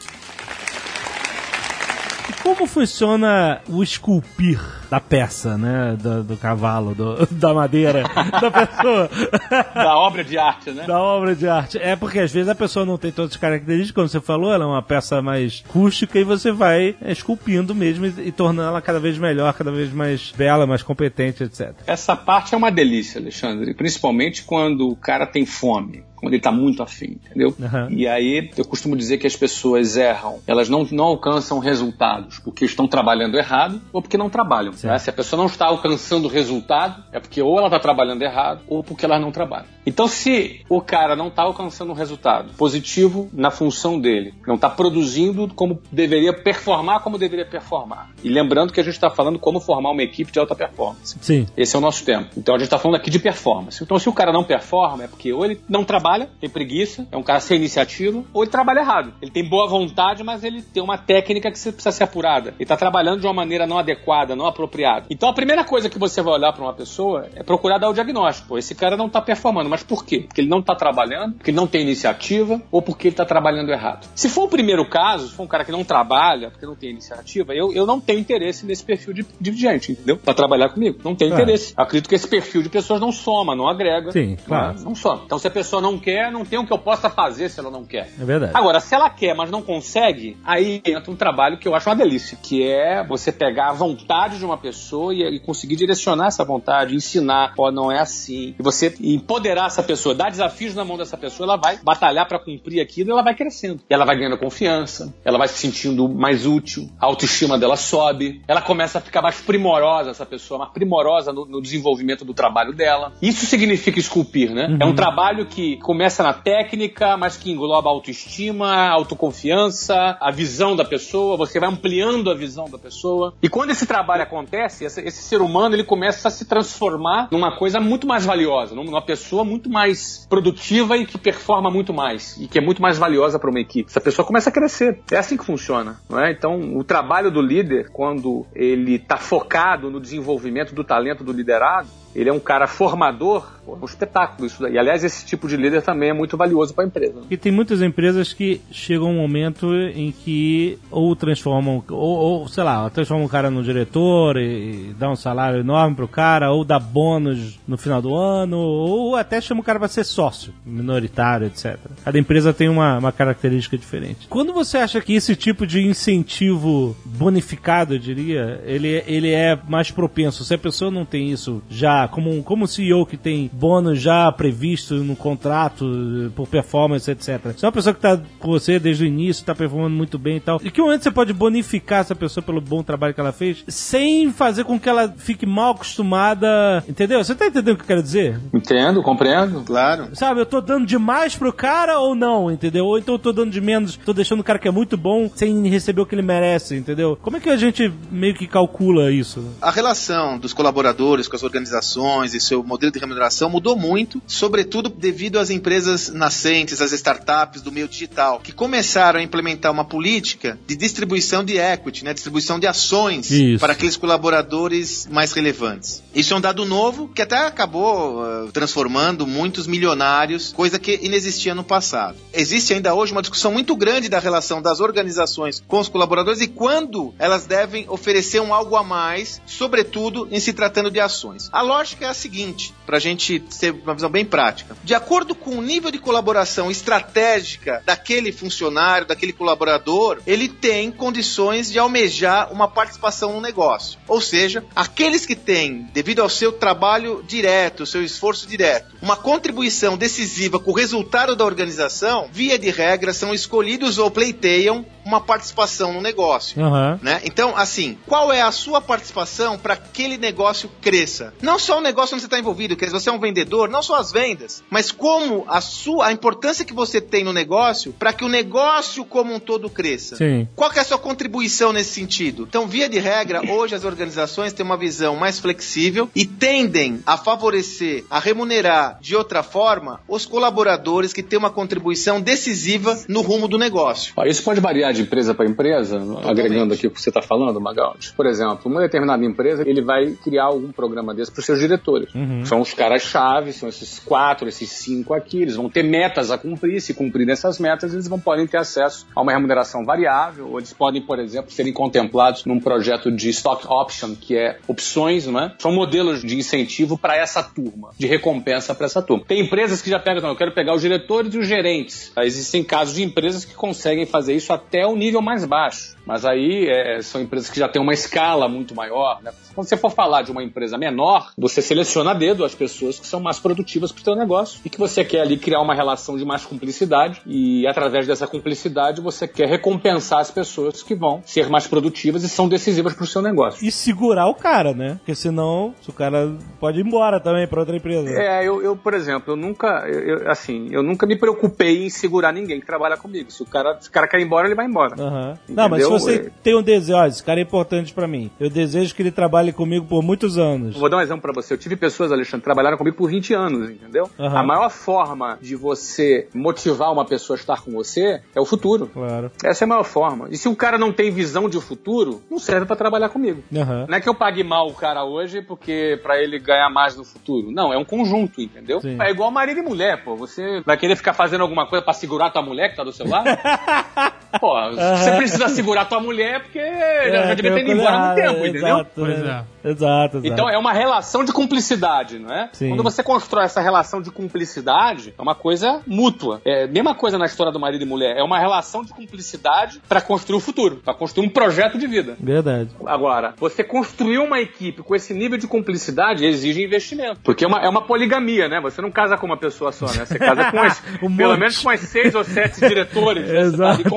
Como funciona o esculpir da peça, né? Do, do cavalo, do- da madeira, da pessoa, Da obra de arte, né? da obra de arte. É porque às vezes a pessoa não tem todas as características, como você falou, ela é uma peça mais rústica e você vai esculpindo mesmo e, e tornando ela cada vez melhor, cada vez mais bela, mais competente, etc. Essa parte é uma delícia, Alexandre. Principalmente quando o cara tem fome. Quando ele tá muito afim, entendeu? Aham. E aí eu costumo dizer que as pessoas erram. Elas não, não alcançam resultados porque estão trabalhando errado ou porque não trabalham. né? Se a pessoa não está alcançando resultado, é porque ou ela está trabalhando errado ou porque ela não trabalha. Então, se o cara não está alcançando um resultado positivo na função dele, não está produzindo como deveria performar como deveria performar. E lembrando que a gente está falando como formar uma equipe de alta performance. Sim. Esse é o nosso tempo. Então a gente está falando aqui de performance. Então se o cara não performa, é porque ou ele não trabalha, tem preguiça, é um cara sem iniciativa, ou ele trabalha errado. Ele tem boa vontade, mas ele tem uma técnica que precisa ser apurada. Ele está trabalhando de uma maneira não adequada, não apropriada. Então a primeira coisa que você vai olhar para uma pessoa é procurar dar o diagnóstico. Esse cara não está performando, mas por quê? Porque ele não está trabalhando, porque ele não tem iniciativa, ou porque ele está trabalhando errado. Se for o primeiro caso, se for um cara que não trabalha, porque não tem iniciativa, eu, eu não tenho interesse nesse perfil de, de gente, entendeu? Para trabalhar comigo. Não tenho Claro. interesse. Acredito que esse perfil de pessoas não soma, não agrega. Sim, Não- claro. Não, soma. Então, se a pessoa não quer, não tem o que eu possa fazer se ela não quer. É verdade. Agora, se ela quer, mas não consegue, aí entra um trabalho que eu acho uma delícia, que é você pegar a vontade de uma pessoa e, e conseguir direcionar essa vontade, ensinar, ó, não é assim, e você empoderar essa pessoa, dar desafios na mão dessa pessoa, ela vai batalhar para cumprir aquilo e ela vai crescendo. E ela vai ganhando confiança, ela vai se sentindo mais útil, a autoestima dela sobe, ela começa a ficar mais primorosa, essa pessoa, mais primorosa no, no desenvolvimento do trabalho dela. Isso significa esculpir, né? Uhum. É um trabalho que começa na técnica, mas que engloba a autoestima, a autoconfiança, a visão da pessoa, você vai ampliando a visão da pessoa. E quando esse trabalho acontece, esse, esse ser humano ele começa a se transformar numa coisa muito mais valiosa, numa pessoa muito mais produtiva e que performa muito mais e que é muito mais valiosa para uma equipe. Essa pessoa começa a crescer. É assim que funciona, não é? Então, o trabalho do líder, quando ele está focado no desenvolvimento do talento do liderado, ele é um cara formador, é um espetáculo isso daí. E, aliás, esse tipo de líder também é muito valioso para a empresa. né? E tem muitas empresas que chegam um momento em que ou transformam, ou, ou, sei lá, transformam o cara no diretor e, e dá um salário enorme pro cara, ou dá bônus no final do ano, ou até chama o cara para ser sócio, minoritário, etc. Cada empresa tem uma, uma característica diferente. Quando você acha que esse tipo de incentivo bonificado, eu diria, ele, ele é mais propenso? Se a pessoa não tem isso já, como um, como um CEO que tem bônus já previsto no contrato eh, por performance, etc. Se é uma pessoa que está com você desde o início, está performando muito bem e tal, em que momento você pode bonificar essa pessoa pelo bom trabalho que ela fez, sem fazer com que ela fique mal acostumada, entendeu? Você tá entendendo o que eu quero dizer? Entendo, compreendo. Claro. Sabe, eu tô dando demais pro cara ou não, entendeu? Ou então eu tô dando de menos, tô deixando o cara que é muito bom sem receber o que ele merece, entendeu? Como é que a gente meio que calcula isso? A relação dos colaboradores com as organizações e seu modelo de remuneração mudou muito, sobretudo devido às empresas nascentes, às startups do meio digital, que começaram a implementar uma política de distribuição de equity, né, distribuição de ações Isso. para aqueles colaboradores mais relevantes. Isso é um dado novo que até acabou eh, transformando muitos milionários, coisa que inexistia no passado. Existe ainda hoje uma discussão muito grande da relação das organizações com os colaboradores e quando elas devem oferecer um algo a mais, sobretudo em se tratando de ações. A lógica é a seguinte, para a gente ter uma visão bem prática. De acordo com o nível de colaboração estratégica daquele funcionário, daquele colaborador, ele tem condições de almejar uma participação no negócio. Ou seja, aqueles que têm, devido ao seu trabalho direto, seu esforço direto, uma contribuição decisiva com o resultado da organização, via de regra, são escolhidos ou pleiteiam uma participação no negócio. Aham. Né? Então, assim, qual é a sua participação para que aquele negócio cresça? Não só o negócio onde você está envolvido, quer dizer, você é um vendedor, não só as vendas, mas como a sua, a importância que você tem no negócio para que o negócio como um todo cresça. Sim. Qual que é a sua contribuição nesse sentido? Então, via de regra, hoje as organizações têm uma visão mais flexível e tendem a favorecer, a remunerar de outra forma os colaboradores que têm uma contribuição decisiva no rumo do negócio. Isso pode variar de empresa para empresa, agregando aqui o que você está falando, Magaldi. Por exemplo, uma determinada empresa, ele vai criar algum programa desse para os seus diretores. São os caras-chave, são esses quatro, esses cinco aqui, eles vão ter metas a cumprir, se cumprirem essas metas, eles vão podem ter acesso a uma remuneração variável, ou eles podem, por exemplo, serem contemplados num projeto de stock option, que é opções, não é? São modelos de incentivo para essa turma, de recompensa para essa turma. Tem empresas que já pegam, então, eu quero pegar os diretores e os gerentes. Existem casos de empresas que conseguem fazer isso até o nível mais baixo. Mas aí é, são empresas que já têm uma escala muito maior. Né? Quando você for falar de uma empresa menor, você seleciona a dedo as pessoas que são mais produtivas para o seu negócio e que você quer ali criar uma relação de mais cumplicidade e através dessa cumplicidade você quer recompensar as pessoas que vão ser mais produtivas e são decisivas para o seu negócio. E segurar o cara, né? Porque senão o cara pode ir embora também pra outra empresa. É, eu, eu, por exemplo, eu nunca, eu, assim, eu nunca me preocupei em segurar ninguém que trabalha comigo. Se o cara, se o cara quer ir embora, ele vai embora. Aham. Não, mas se você É. tem um desejo, ó, esse cara é importante pra mim. Eu desejo que ele trabalhe comigo por muitos anos. Vou dar um exemplo pra você. Eu tive pessoas, Alexandre, que trabalharam comigo por 20 anos, entendeu? Aham. A maior forma de você motivar uma pessoa a estar com você é o futuro. Claro. Essa é a maior forma. E se um cara não tem visão de futuro, não serve pra trabalhar comigo. Aham. Não é que eu pague mal o cara hoje porque pra ele ganhar mais no futuro. Não, é um conjunto, entendeu? Sim. É igual marido e mulher, pô. Você vai querer ficar fazendo alguma coisa pra segurar tua mulher que tá do seu lado? pô, Pô, você precisa segurar tua mulher porque já, já devia ter ido embora há muito tempo, entendeu? Exato, Pois né? é. Exato, exato. Então é uma relação de cumplicidade, não é? Sim. Quando você constrói essa relação de cumplicidade, é uma coisa mútua. É a mesma coisa na história do marido e mulher. É uma relação de cumplicidade para construir o futuro, para construir um projeto de vida. Verdade. Agora, você construir uma equipe com esse nível de cumplicidade exige investimento. Porque é uma, é uma poligamia, né? Você não casa com uma pessoa só, né? Você casa com as, Um pelo monte. menos com as seis ou sete diretores. Né? Você tá ali Exato.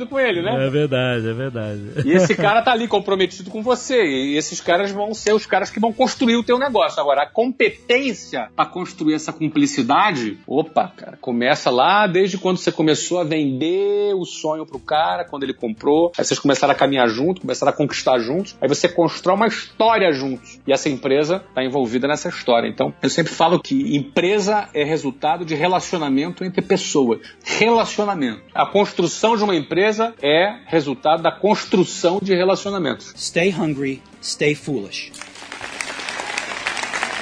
Comprometido com ele, né? É verdade, é verdade. E esse cara tá ali comprometido com você. E esses caras vão ser os caras que vão construir o teu negócio. Agora, a competência para construir essa cumplicidade, opa, cara, começa lá desde quando você começou a vender o sonho pro cara, quando ele comprou. Aí vocês começaram a caminhar junto, começaram a conquistar juntos. Aí você constrói uma história juntos. E essa empresa tá envolvida nessa história. Então, eu sempre falo que empresa é resultado de relacionamento entre pessoas. Relacionamento. A construção de uma empresa é resultado da construção de relacionamentos. Stay hungry, stay foolish.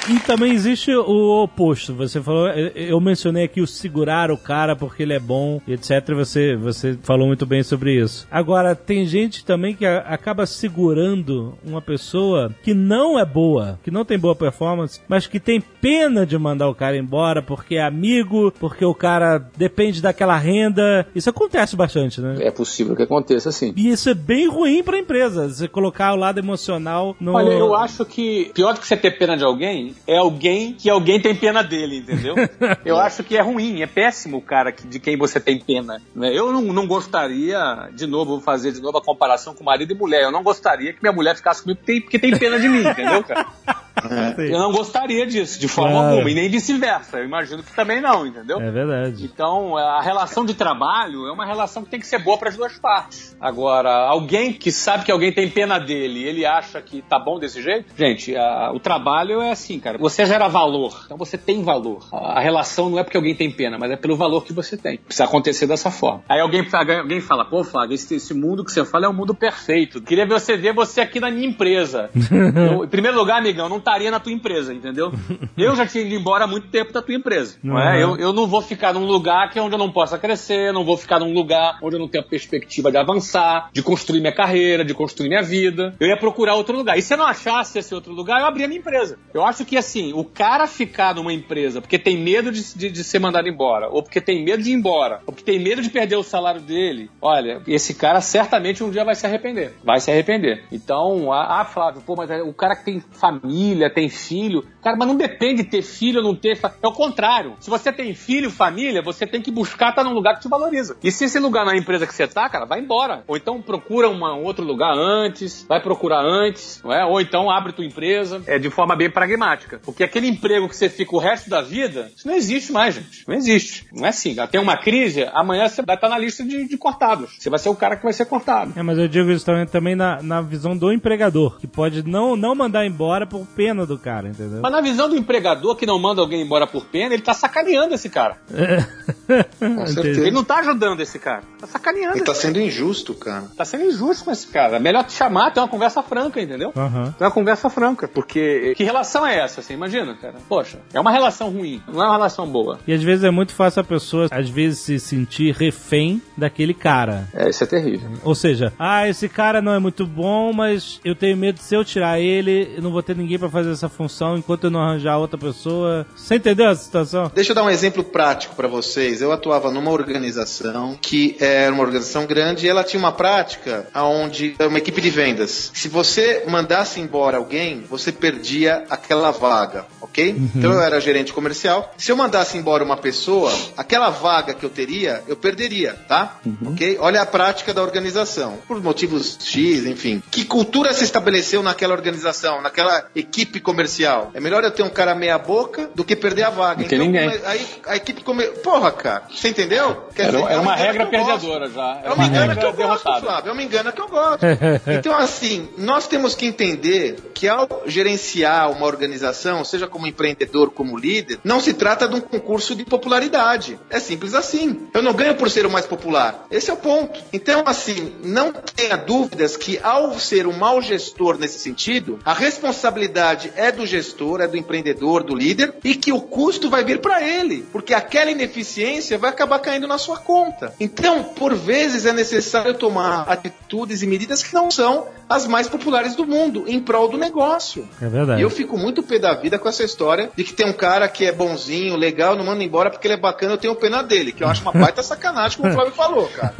E também existe o oposto. Você falou, eu- mencionei aqui o segurar o cara porque ele é bom, etc. Você, você falou muito bem sobre isso. Agora, tem gente também que a- acaba segurando uma pessoa que não é boa, que não tem boa performance, mas que tem pena de mandar o cara embora porque é amigo, porque o cara depende daquela renda. Isso acontece bastante, né? É possível que aconteça assim. E isso é bem ruim pra empresa. Você colocar o lado emocional no. Olha, eu acho que pior do que você ter pena de alguém é alguém que alguém tem pena dele, entendeu? Eu acho que é ruim, é péssimo o cara que- de quem você tem pena. né? Eu não, não gostaria, de novo, vou fazer de novo a comparação com marido e mulher. Eu não gostaria que minha mulher ficasse comigo porque tem, porque tem pena de mim, entendeu, cara? Eu não gostaria disso, de forma Claro. alguma, e nem vice-versa. Eu imagino que também não, entendeu? É verdade. Então, a relação de trabalho é uma relação que tem que ser boa para as duas partes. Agora, alguém que sabe que alguém tem pena dele e ele acha que tá bom desse jeito, gente, a- o trabalho é assim, cara. Você gera valor, então você tem valor. A, relação não é porque alguém tem pena, mas é pelo valor que você tem. Precisa acontecer dessa forma. Aí alguém, alguém fala, pô, Flávio, esse, esse mundo que você fala é um mundo perfeito. Queria ver você ver você aqui na minha empresa. Eu, em primeiro lugar, amigão, eu não estaria na tua empresa, entendeu? Eu já tinha ido embora há muito tempo da tua empresa. Não é? Uhum. Eu, eu não vou ficar num lugar que é onde eu não possa crescer, não vou ficar num lugar onde eu não tenho a perspectiva de avançar, de construir minha carreira, de construir minha vida. Eu ia procurar outro lugar. E se eu não achasse esse outro lugar, eu abria minha empresa. Eu acho que assim, o cara ficar numa empresa porque tem medo de, de- de ser mandado embora, ou porque tem medo de ir embora, ou porque tem medo de perder o salário dele, olha, esse cara certamente um dia vai se arrepender. Vai se arrepender. Então, ah, Flávio, pô, mas é o cara que tem família, tem filho, cara, mas não depende de ter filho ou não ter. É o contrário. Se você tem filho, família, você tem que buscar estar num lugar que te valoriza. E se esse lugar não é empresa que você tá, cara, vai embora. Ou então procura uma- um outro lugar antes, vai procurar antes, não é? Ou então abre tua empresa. É de forma bem pragmática. Porque aquele emprego que você fica o resto da vida, isso não existe mais, gente. Não existe. Não é assim. Tem uma crise, amanhã você vai estar na lista de, de cortados. Você vai ser o cara que vai ser cortado. É, mas eu digo isso também, também na, na visão do empregador, que pode não, não mandar embora por pena do cara, entendeu? Mas na visão do empregador que não manda alguém embora por pena, ele tá sacaneando esse cara. Com certeza. Ele não tá ajudando esse cara. Tá sacaneando. Ele tá esse sendo injusto, cara. Tá sendo injusto com esse cara. É melhor te chamar, ter uma conversa franca, entendeu? Aham. Ter uma conversa franca. Porque que relação é essa, assim? Imagina, cara. Poxa, é uma relação ruim, não é uma relação boa. E às vezes é muito fácil a pessoa, às vezes, se sentir refém daquele cara. É, isso é terrível. Ou seja, ah, esse cara não é muito bom, mas eu tenho medo de se eu tirar ele, eu não vou ter ninguém pra fazer essa função enquanto eu não arranjar outra pessoa. Você entendeu essa situação? Deixa eu dar um exemplo prático para vocês. Eu atuava numa organização que era uma organização grande e ela tinha uma prática onde uma equipe de vendas. Se você mandasse embora alguém, você perdia aquela vaga, ok? Então eu era gerente comercial. Se eu mandasse embora uma pessoa, aquela vaga que eu teria, eu perderia, tá? Ok? Olha a prática da organização. Por motivos X, enfim. Que cultura se estabeleceu naquela organização, naquela equipe comercial? É melhor eu ter um cara meia boca do que perder a vaga. Do que ninguém. Aí a equipe come... Porra, cara, você entendeu? Quer Era, dizer, era é uma engana regra eu gosto. perdedora já. É Era uma engana que regra eu gosto. Flávio. É uma engana que eu gosto. Então, assim, nós temos que entender que ao gerenciar uma organização, seja como empreendedor como líder, não se trata de um concurso de popularidade. É simples assim. Eu não ganho por ser o mais popular. Esse é o ponto. Então, assim, não tenha dúvidas que ao ser um mau gestor nesse sentido, a responsabilidade é do gestor, é do empreendedor, do líder, e que o custo vai vir para ele, porque aquela ineficiência vai acabar caindo na sua conta. Então, por vezes é necessário tomar atitudes e medidas que não são as mais populares do mundo em prol do negócio. É verdade. E eu fico muito pé da vida com essa história de que tem um cara que é bonzinho, legal, não manda embora porque ele é bacana, eu tenho pena dele, que eu acho uma baita sacanagem, como o Flávio falou, cara.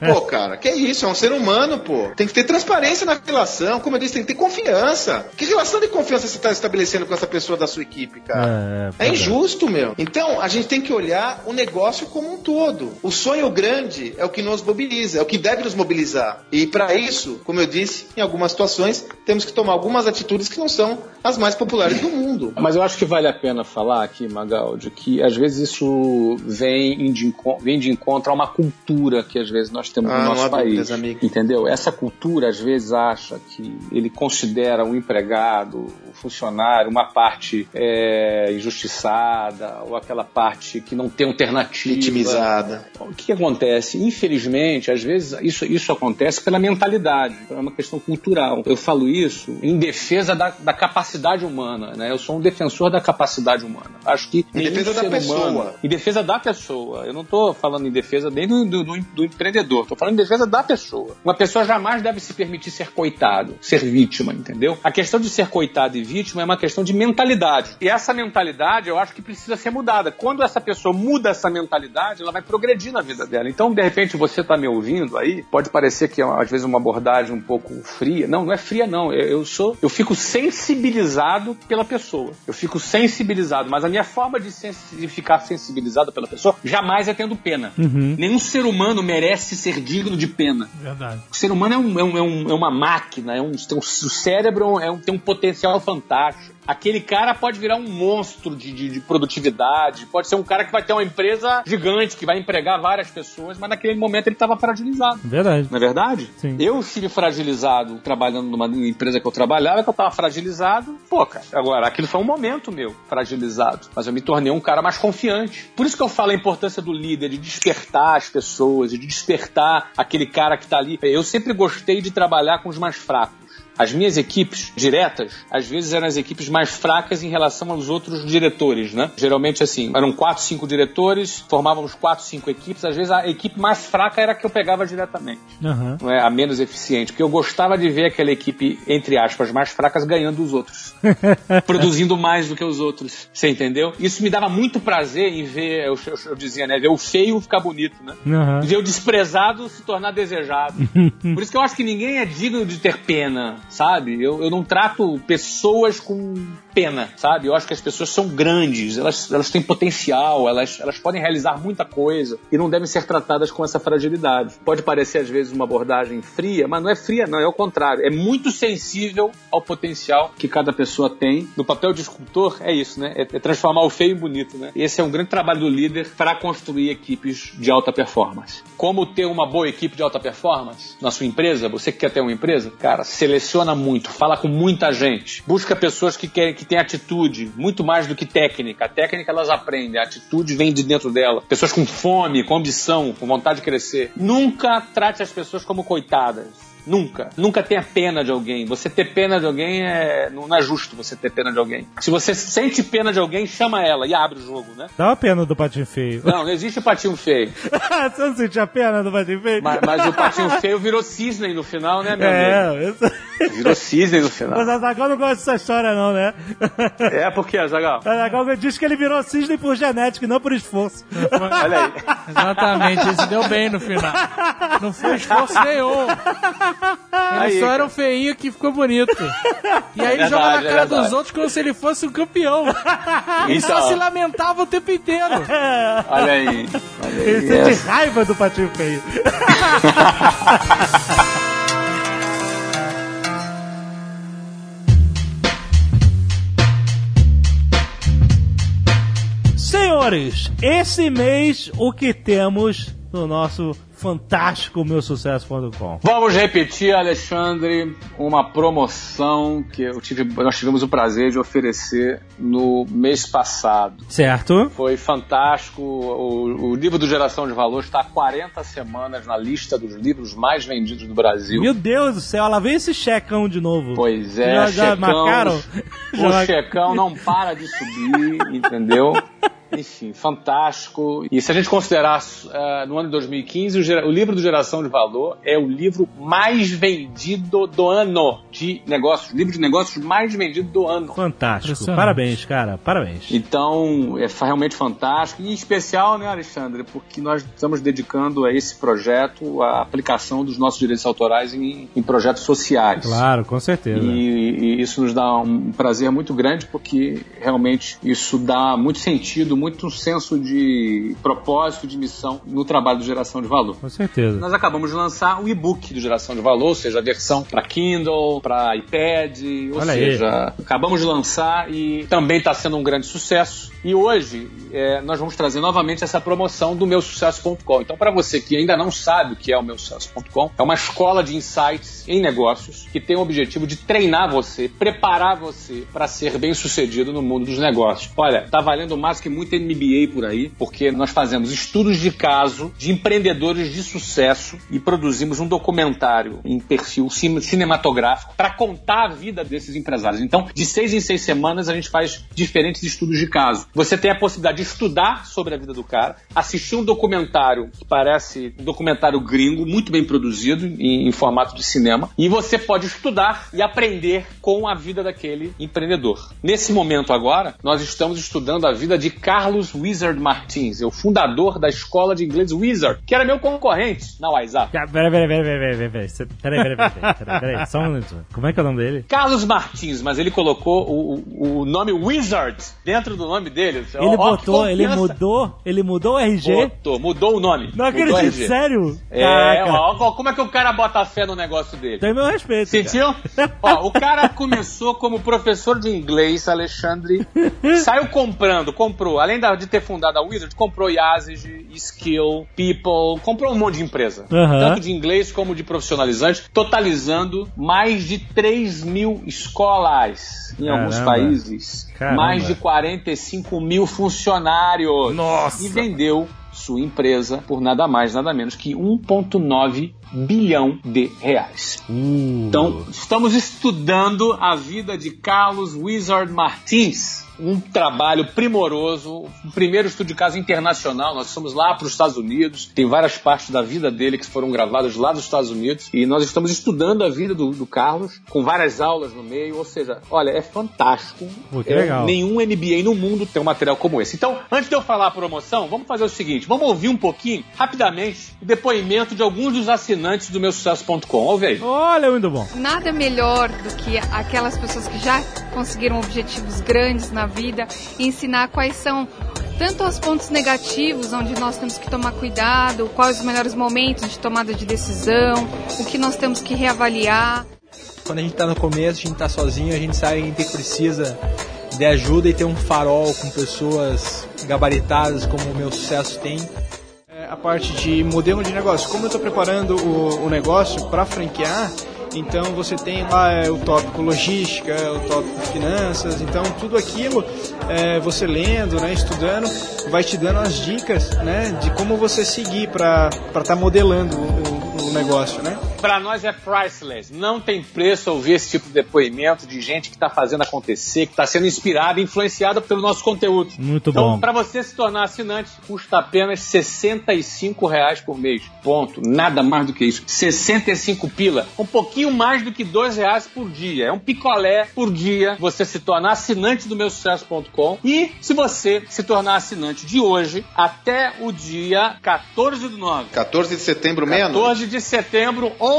Pô, cara, que isso? É um ser humano, pô. Tem que ter transparência na relação, como eu disse, tem que ter confiança. Que relação de confiança você está estabelecendo com essa pessoa da sua equipe, cara? É, É injusto, meu. Então, a gente tem que olhar o negócio como um todo. O sonho grande é o que nos mobiliza, é o que deve nos mobilizar. E para isso, como eu disse, em algumas situações, temos que tomar algumas atitudes que não são as mais populares do mundo. Mas eu acho que vale a pena falar aqui, Magal, de que às vezes isso vem de, enco- vem de encontro a uma cultura que às vezes nós temos Ah, no nosso país. dúvidas. Entendeu? Essa cultura às vezes acha que ele considera o empregado, o funcionário, uma parte é, injustiçada, ou aquela parte que não tem alternativa. Vitimizada. O que, acontece? Infelizmente, às vezes isso, isso acontece pela mentalidade, é uma questão cultural. Eu falo isso em defesa da, da capacidade humana, né? Eu sou um defensor da capacidade humana. Acho que Em defesa da pessoa. humano- em defesa da pessoa. Eu não estou falando em defesa nem do, do, do- do empreendedor, estou falando em defesa da pessoa. Uma pessoa jamais deve se permitir ser coitado, ser vítima, entendeu? A questão de ser coitado e vítima é uma questão de mentalidade. E essa mentalidade eu acho que precisa ser mudada. Quando essa pessoa muda essa mentalidade, ela vai progredir na vida dela. Então, de repente, você está me ouvindo aí, pode parecer que é às vezes uma abordagem um pouco fria. Não, não é fria, não. Eu, eu sou, eu fico sensibilizado pela pessoa. Eu fico sensibilizado, mas a minha forma de, sensi- de ficar sensibilizado pela pessoa jamais é tendo pena. Nenhum ser humano merece ser digno de pena. Verdade. O ser humano é, um- é um- é é uma máquina, é um, um- o cérebro é um- tem um potencial fantástico. Aquele cara pode virar um monstro de, de- de produtividade, pode ser um cara que vai ter uma empresa gigante, que vai empregar várias pessoas, mas naquele momento ele estava fragilizado. Verdade. Não é verdade? Sim. Eu estive fragilizado trabalhando numa empresa que eu trabalhava, que eu estava fragilizado. Pô, cara, agora, aquilo foi um momento meu, fragilizado. Mas eu me tornei um cara mais confiante. Por isso que eu falo a importância do líder, de despertar as pessoas, de despertar aquele cara que está ali. Eu sempre gostei de trabalhar com os mais fracos. As minhas equipes diretas, às vezes eram as equipes mais fracas em relação aos outros diretores, né? Geralmente, assim, eram quatro, cinco diretores, formávamos quatro, cinco equipes. Às vezes a equipe mais fraca era a que eu pegava diretamente Aham. não é, a menos eficiente, porque eu gostava de ver aquela equipe, entre aspas, mais fracas ganhando dos outros, produzindo mais do que os outros, você entendeu? Isso me dava muito prazer em ver, eu, eu- eu dizia, né, ver o feio ficar bonito, né? Aham. Ver o desprezado se tornar desejado. Por isso que eu acho que ninguém é digno de ter pena, sabe? Eu, eu não trato pessoas com pena, sabe? Eu acho que as pessoas são grandes, elas, elas têm potencial, elas, elas podem realizar muita coisa e não devem ser tratadas com essa fragilidade. Pode parecer às vezes uma abordagem fria, mas não é fria, não, é o contrário. É muito sensível ao potencial que cada pessoa tem. No papel de escultor é isso, né? É, é transformar o feio em bonito, né? Esse é um grande trabalho do líder para construir equipes de alta performance. Como ter uma boa equipe de alta performance na sua empresa? Você que quer ter uma empresa? Cara, seleciona muito, fala com muita gente, busca pessoas que querem que têm atitude, muito mais do que técnica. A técnica elas aprendem, a atitude vem de dentro dela. Pessoas com fome, com ambição, com vontade de crescer. Nunca trate as pessoas como coitadas. Nunca. Nunca tenha pena de alguém. Você ter pena de alguém é. Não é justo você ter pena de alguém. Se você sente pena de alguém, chama ela e abre o jogo, né? Dá uma pena do patinho feio. Não, não existe patinho feio. Você não sentia pena do patinho feio? Mas, mas o patinho feio virou cisne no final, né, meu amigo? É, isso... Virou cisne no final. Mas a Zagal não gosta dessa história, não, né? É porque, Azagal. A Zagal diz que ele virou cisne por genética e não por esforço. Olha aí. Exatamente, ele se deu bem no final. Não foi esforço nenhum. Aí, só era cara. um feinho que ficou bonito. E aí ele É joga na verdade, é cara dos outros como se ele fosse um campeão. Ele só Então. se lamentava o tempo inteiro. Olha aí. Olha aí. Ele sente raiva do patinho feio. Senhores, esse mês o que temos no nosso fantástico meu sucesso.com. Vamos repetir, Alexandre, uma promoção que eu tive, nós tivemos o prazer de oferecer no mês passado. Certo? Foi fantástico. O, o livro do Geração de Valor está há 40 semanas na lista dos livros mais vendidos do Brasil. Meu Deus do céu, lá vem esse checão de novo. Pois é, Já- já checão, marcaram? Já o mar- checão não para de subir, entendeu? Enfim, fantástico. E se a gente considerar eh, no ano de 2015, o, o livro do Geração de Valor é o livro mais vendido do ano de negócios. Livro de negócios mais vendido do ano. Fantástico. Parabéns, cara. Parabéns. Então, é realmente fantástico. E em especial, né, Alexandre, porque nós estamos dedicando a esse projeto a aplicação dos nossos direitos autorais em, em projetos sociais. Claro, com certeza. E, e isso nos dá um prazer muito grande porque realmente isso dá muito sentido, muito senso de propósito, de missão no trabalho do Geração de Valor. Com certeza. Nós acabamos de lançar o e-book do Geração de Valor, ou seja, a versão para Kindle, para iPad, ou Olha aí. seja, acabamos de lançar e também está sendo um grande sucesso. E hoje é, nós vamos trazer novamente essa promoção do meu sucesso.com. Então, para você que ainda não sabe o que é o meu sucesso.com, é uma escola de insights em negócios que tem o objetivo de treinar você, preparar você para ser bem sucedido no mundo dos negócios. Olha, tá valendo mais que muito MBA por aí, porque nós fazemos estudos de caso de empreendedores de sucesso e produzimos um documentário em perfil cin- cinematográfico para contar a vida desses empresários. Então, de seis em seis semanas, a gente faz diferentes estudos de caso. Você tem a possibilidade de estudar sobre a vida do cara, assistir um documentário que parece um documentário gringo, muito bem produzido, em, em formato de cinema, e você pode estudar e aprender com a vida daquele empreendedor. Nesse momento agora, nós estamos estudando a vida de Carlos Wizard Martins, é o fundador da escola de inglês Wizard, que era meu concorrente na WhatsApp. Peraí, peraí, peraí, peraí, peraí, peraí. Peraí, peraí, peraí, só um minuto. Como é que é o nome dele? Carlos Martins, mas ele colocou o, o- nome Wizard dentro do nome dele. Ele botou, ele mudou, ele mudou o RG. Botou, mudou o nome. Não acredito, sério? É, ó, ó, como é que o cara bota fé no negócio dele? Tem meu respeito. Sentiu? Ó, o cara começou como professor de inglês, Alexandre. Saiu comprando, comprou. Além de ter fundado a Wizard, comprou Yazid, Skill, People, comprou um monte de empresa. Aham. Tanto de inglês como de profissionalizante, totalizando mais de 3 mil escolas em alguns Caramba. países. Caramba. Mais de 45 mil funcionários. Nossa. E vendeu sua empresa por nada mais, nada menos que 1,9 bilhão de reais. Uh. Então, estamos estudando a vida de Carlos Wizard Martins. Um trabalho primoroso, o primeiro estudo de caso internacional. Nós fomos lá para os Estados Unidos, tem várias partes da vida dele que foram gravadas lá dos Estados Unidos, e nós estamos estudando a vida do, do Carlos, com várias aulas no meio. Ou seja, olha, é fantástico. Que É, legal. Nenhum MBA no mundo tem um material como esse. Então, antes de eu falar a promoção, vamos fazer o seguinte: vamos ouvir um pouquinho, rapidamente, o depoimento de alguns dos assinantes do meu sucesso.com. Ouve aí. Olha, muito bom. Nada melhor do que aquelas pessoas que já conseguiram objetivos grandes na vida e ensinar quais são tanto os pontos negativos, onde nós temos que tomar cuidado, quais os melhores momentos de tomada de decisão, o que nós temos que reavaliar. Quando a gente tá no começo, a gente tá sozinho, a gente sabe que precisa de ajuda e ter um farol com pessoas gabaritadas como o meu sucesso tem. É, a parte de modelo de negócio. Como eu estou preparando o, o negócio para franquear, então você tem lá é, o tópico logística, o tópico finanças, então tudo aquilo é, você lendo, né, estudando, vai te dando as dicas né, de como você seguir para estar modelando o, o- o negócio. Né? Pra nós é priceless. Não tem preço ouvir esse tipo de depoimento de gente que tá fazendo acontecer, que tá sendo inspirada e influenciada pelo nosso conteúdo. Muito então, bom. para você se tornar assinante, custa apenas 65 reais por mês. Ponto. Nada mais do que isso. 65 pila. Um pouquinho mais do que R$ reais por dia. É um picolé por dia você se tornar assinante do meu sucesso.com. E se você se tornar assinante de hoje até o dia 14 do 9. 14 de setembro, meia-noite. 14 de setembro, 11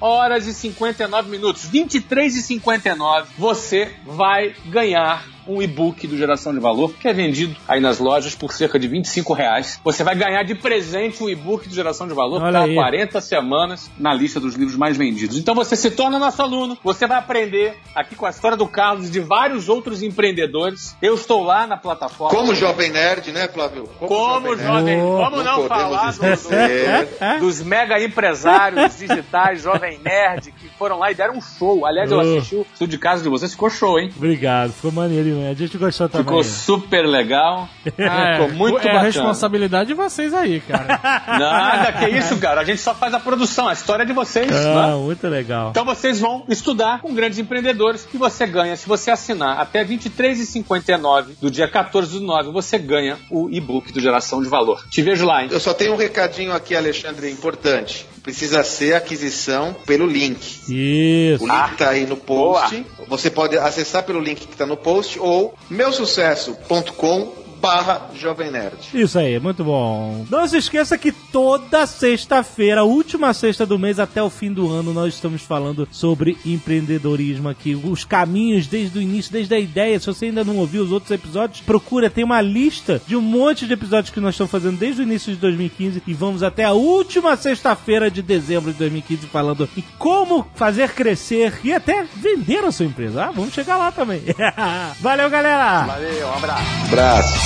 horas e 59 minutos, 23 e 59, você vai ganhar um e-book do Geração de Valor, que é vendido aí nas lojas por cerca de 25 reais. Você vai ganhar de presente o e-book do Geração de Valor Olha para aí. 40 semanas na lista dos livros mais vendidos. Então você se torna nosso aluno, você vai aprender aqui com a história do Carlos e de vários outros empreendedores. Eu estou lá na plataforma. Como jovem nerd, né, Flávio? Como jovem, Oh. como não, podemos falar esquecer. dos, dos mega empresários digitais, jovem nerd, que foram lá e deram um show. Aliás, eu Oh. assisti o estudo de casa de vocês, ficou show, hein? Obrigado, ficou maneiro? A gente gostou também. Ficou super legal. É, ficou muito é bacana. a responsabilidade de vocês aí, cara. Nada, que isso, cara. A gente só faz a produção, a história é de vocês, Ah, né? muito legal. Então vocês vão estudar com grandes empreendedores que você ganha, se você assinar até R$ 23,59 do dia 14 do 9, você ganha o e-book do Geração de Valor. Te vejo lá, hein? Eu só tenho um recadinho aqui, Alexandre, importante. Precisa ser aquisição pelo link. Isso. O link tá aí no post. Você pode acessar pelo link que tá no post ou meusucesso.com barra Jovem Nerd. Isso aí, muito bom. Não se esqueça que toda sexta-feira, última sexta do mês até o fim do ano, nós estamos falando sobre empreendedorismo aqui. Os caminhos desde o início, desde a ideia. Se você ainda não ouviu os outros episódios, procura. Tem uma lista de um monte de episódios que nós estamos fazendo desde o início de 2015 e vamos até a última sexta-feira de dezembro de 2015 falando em como fazer crescer e até vender a sua empresa. Ah, vamos chegar lá também. Valeu, galera! Valeu, um abraço. Abraço.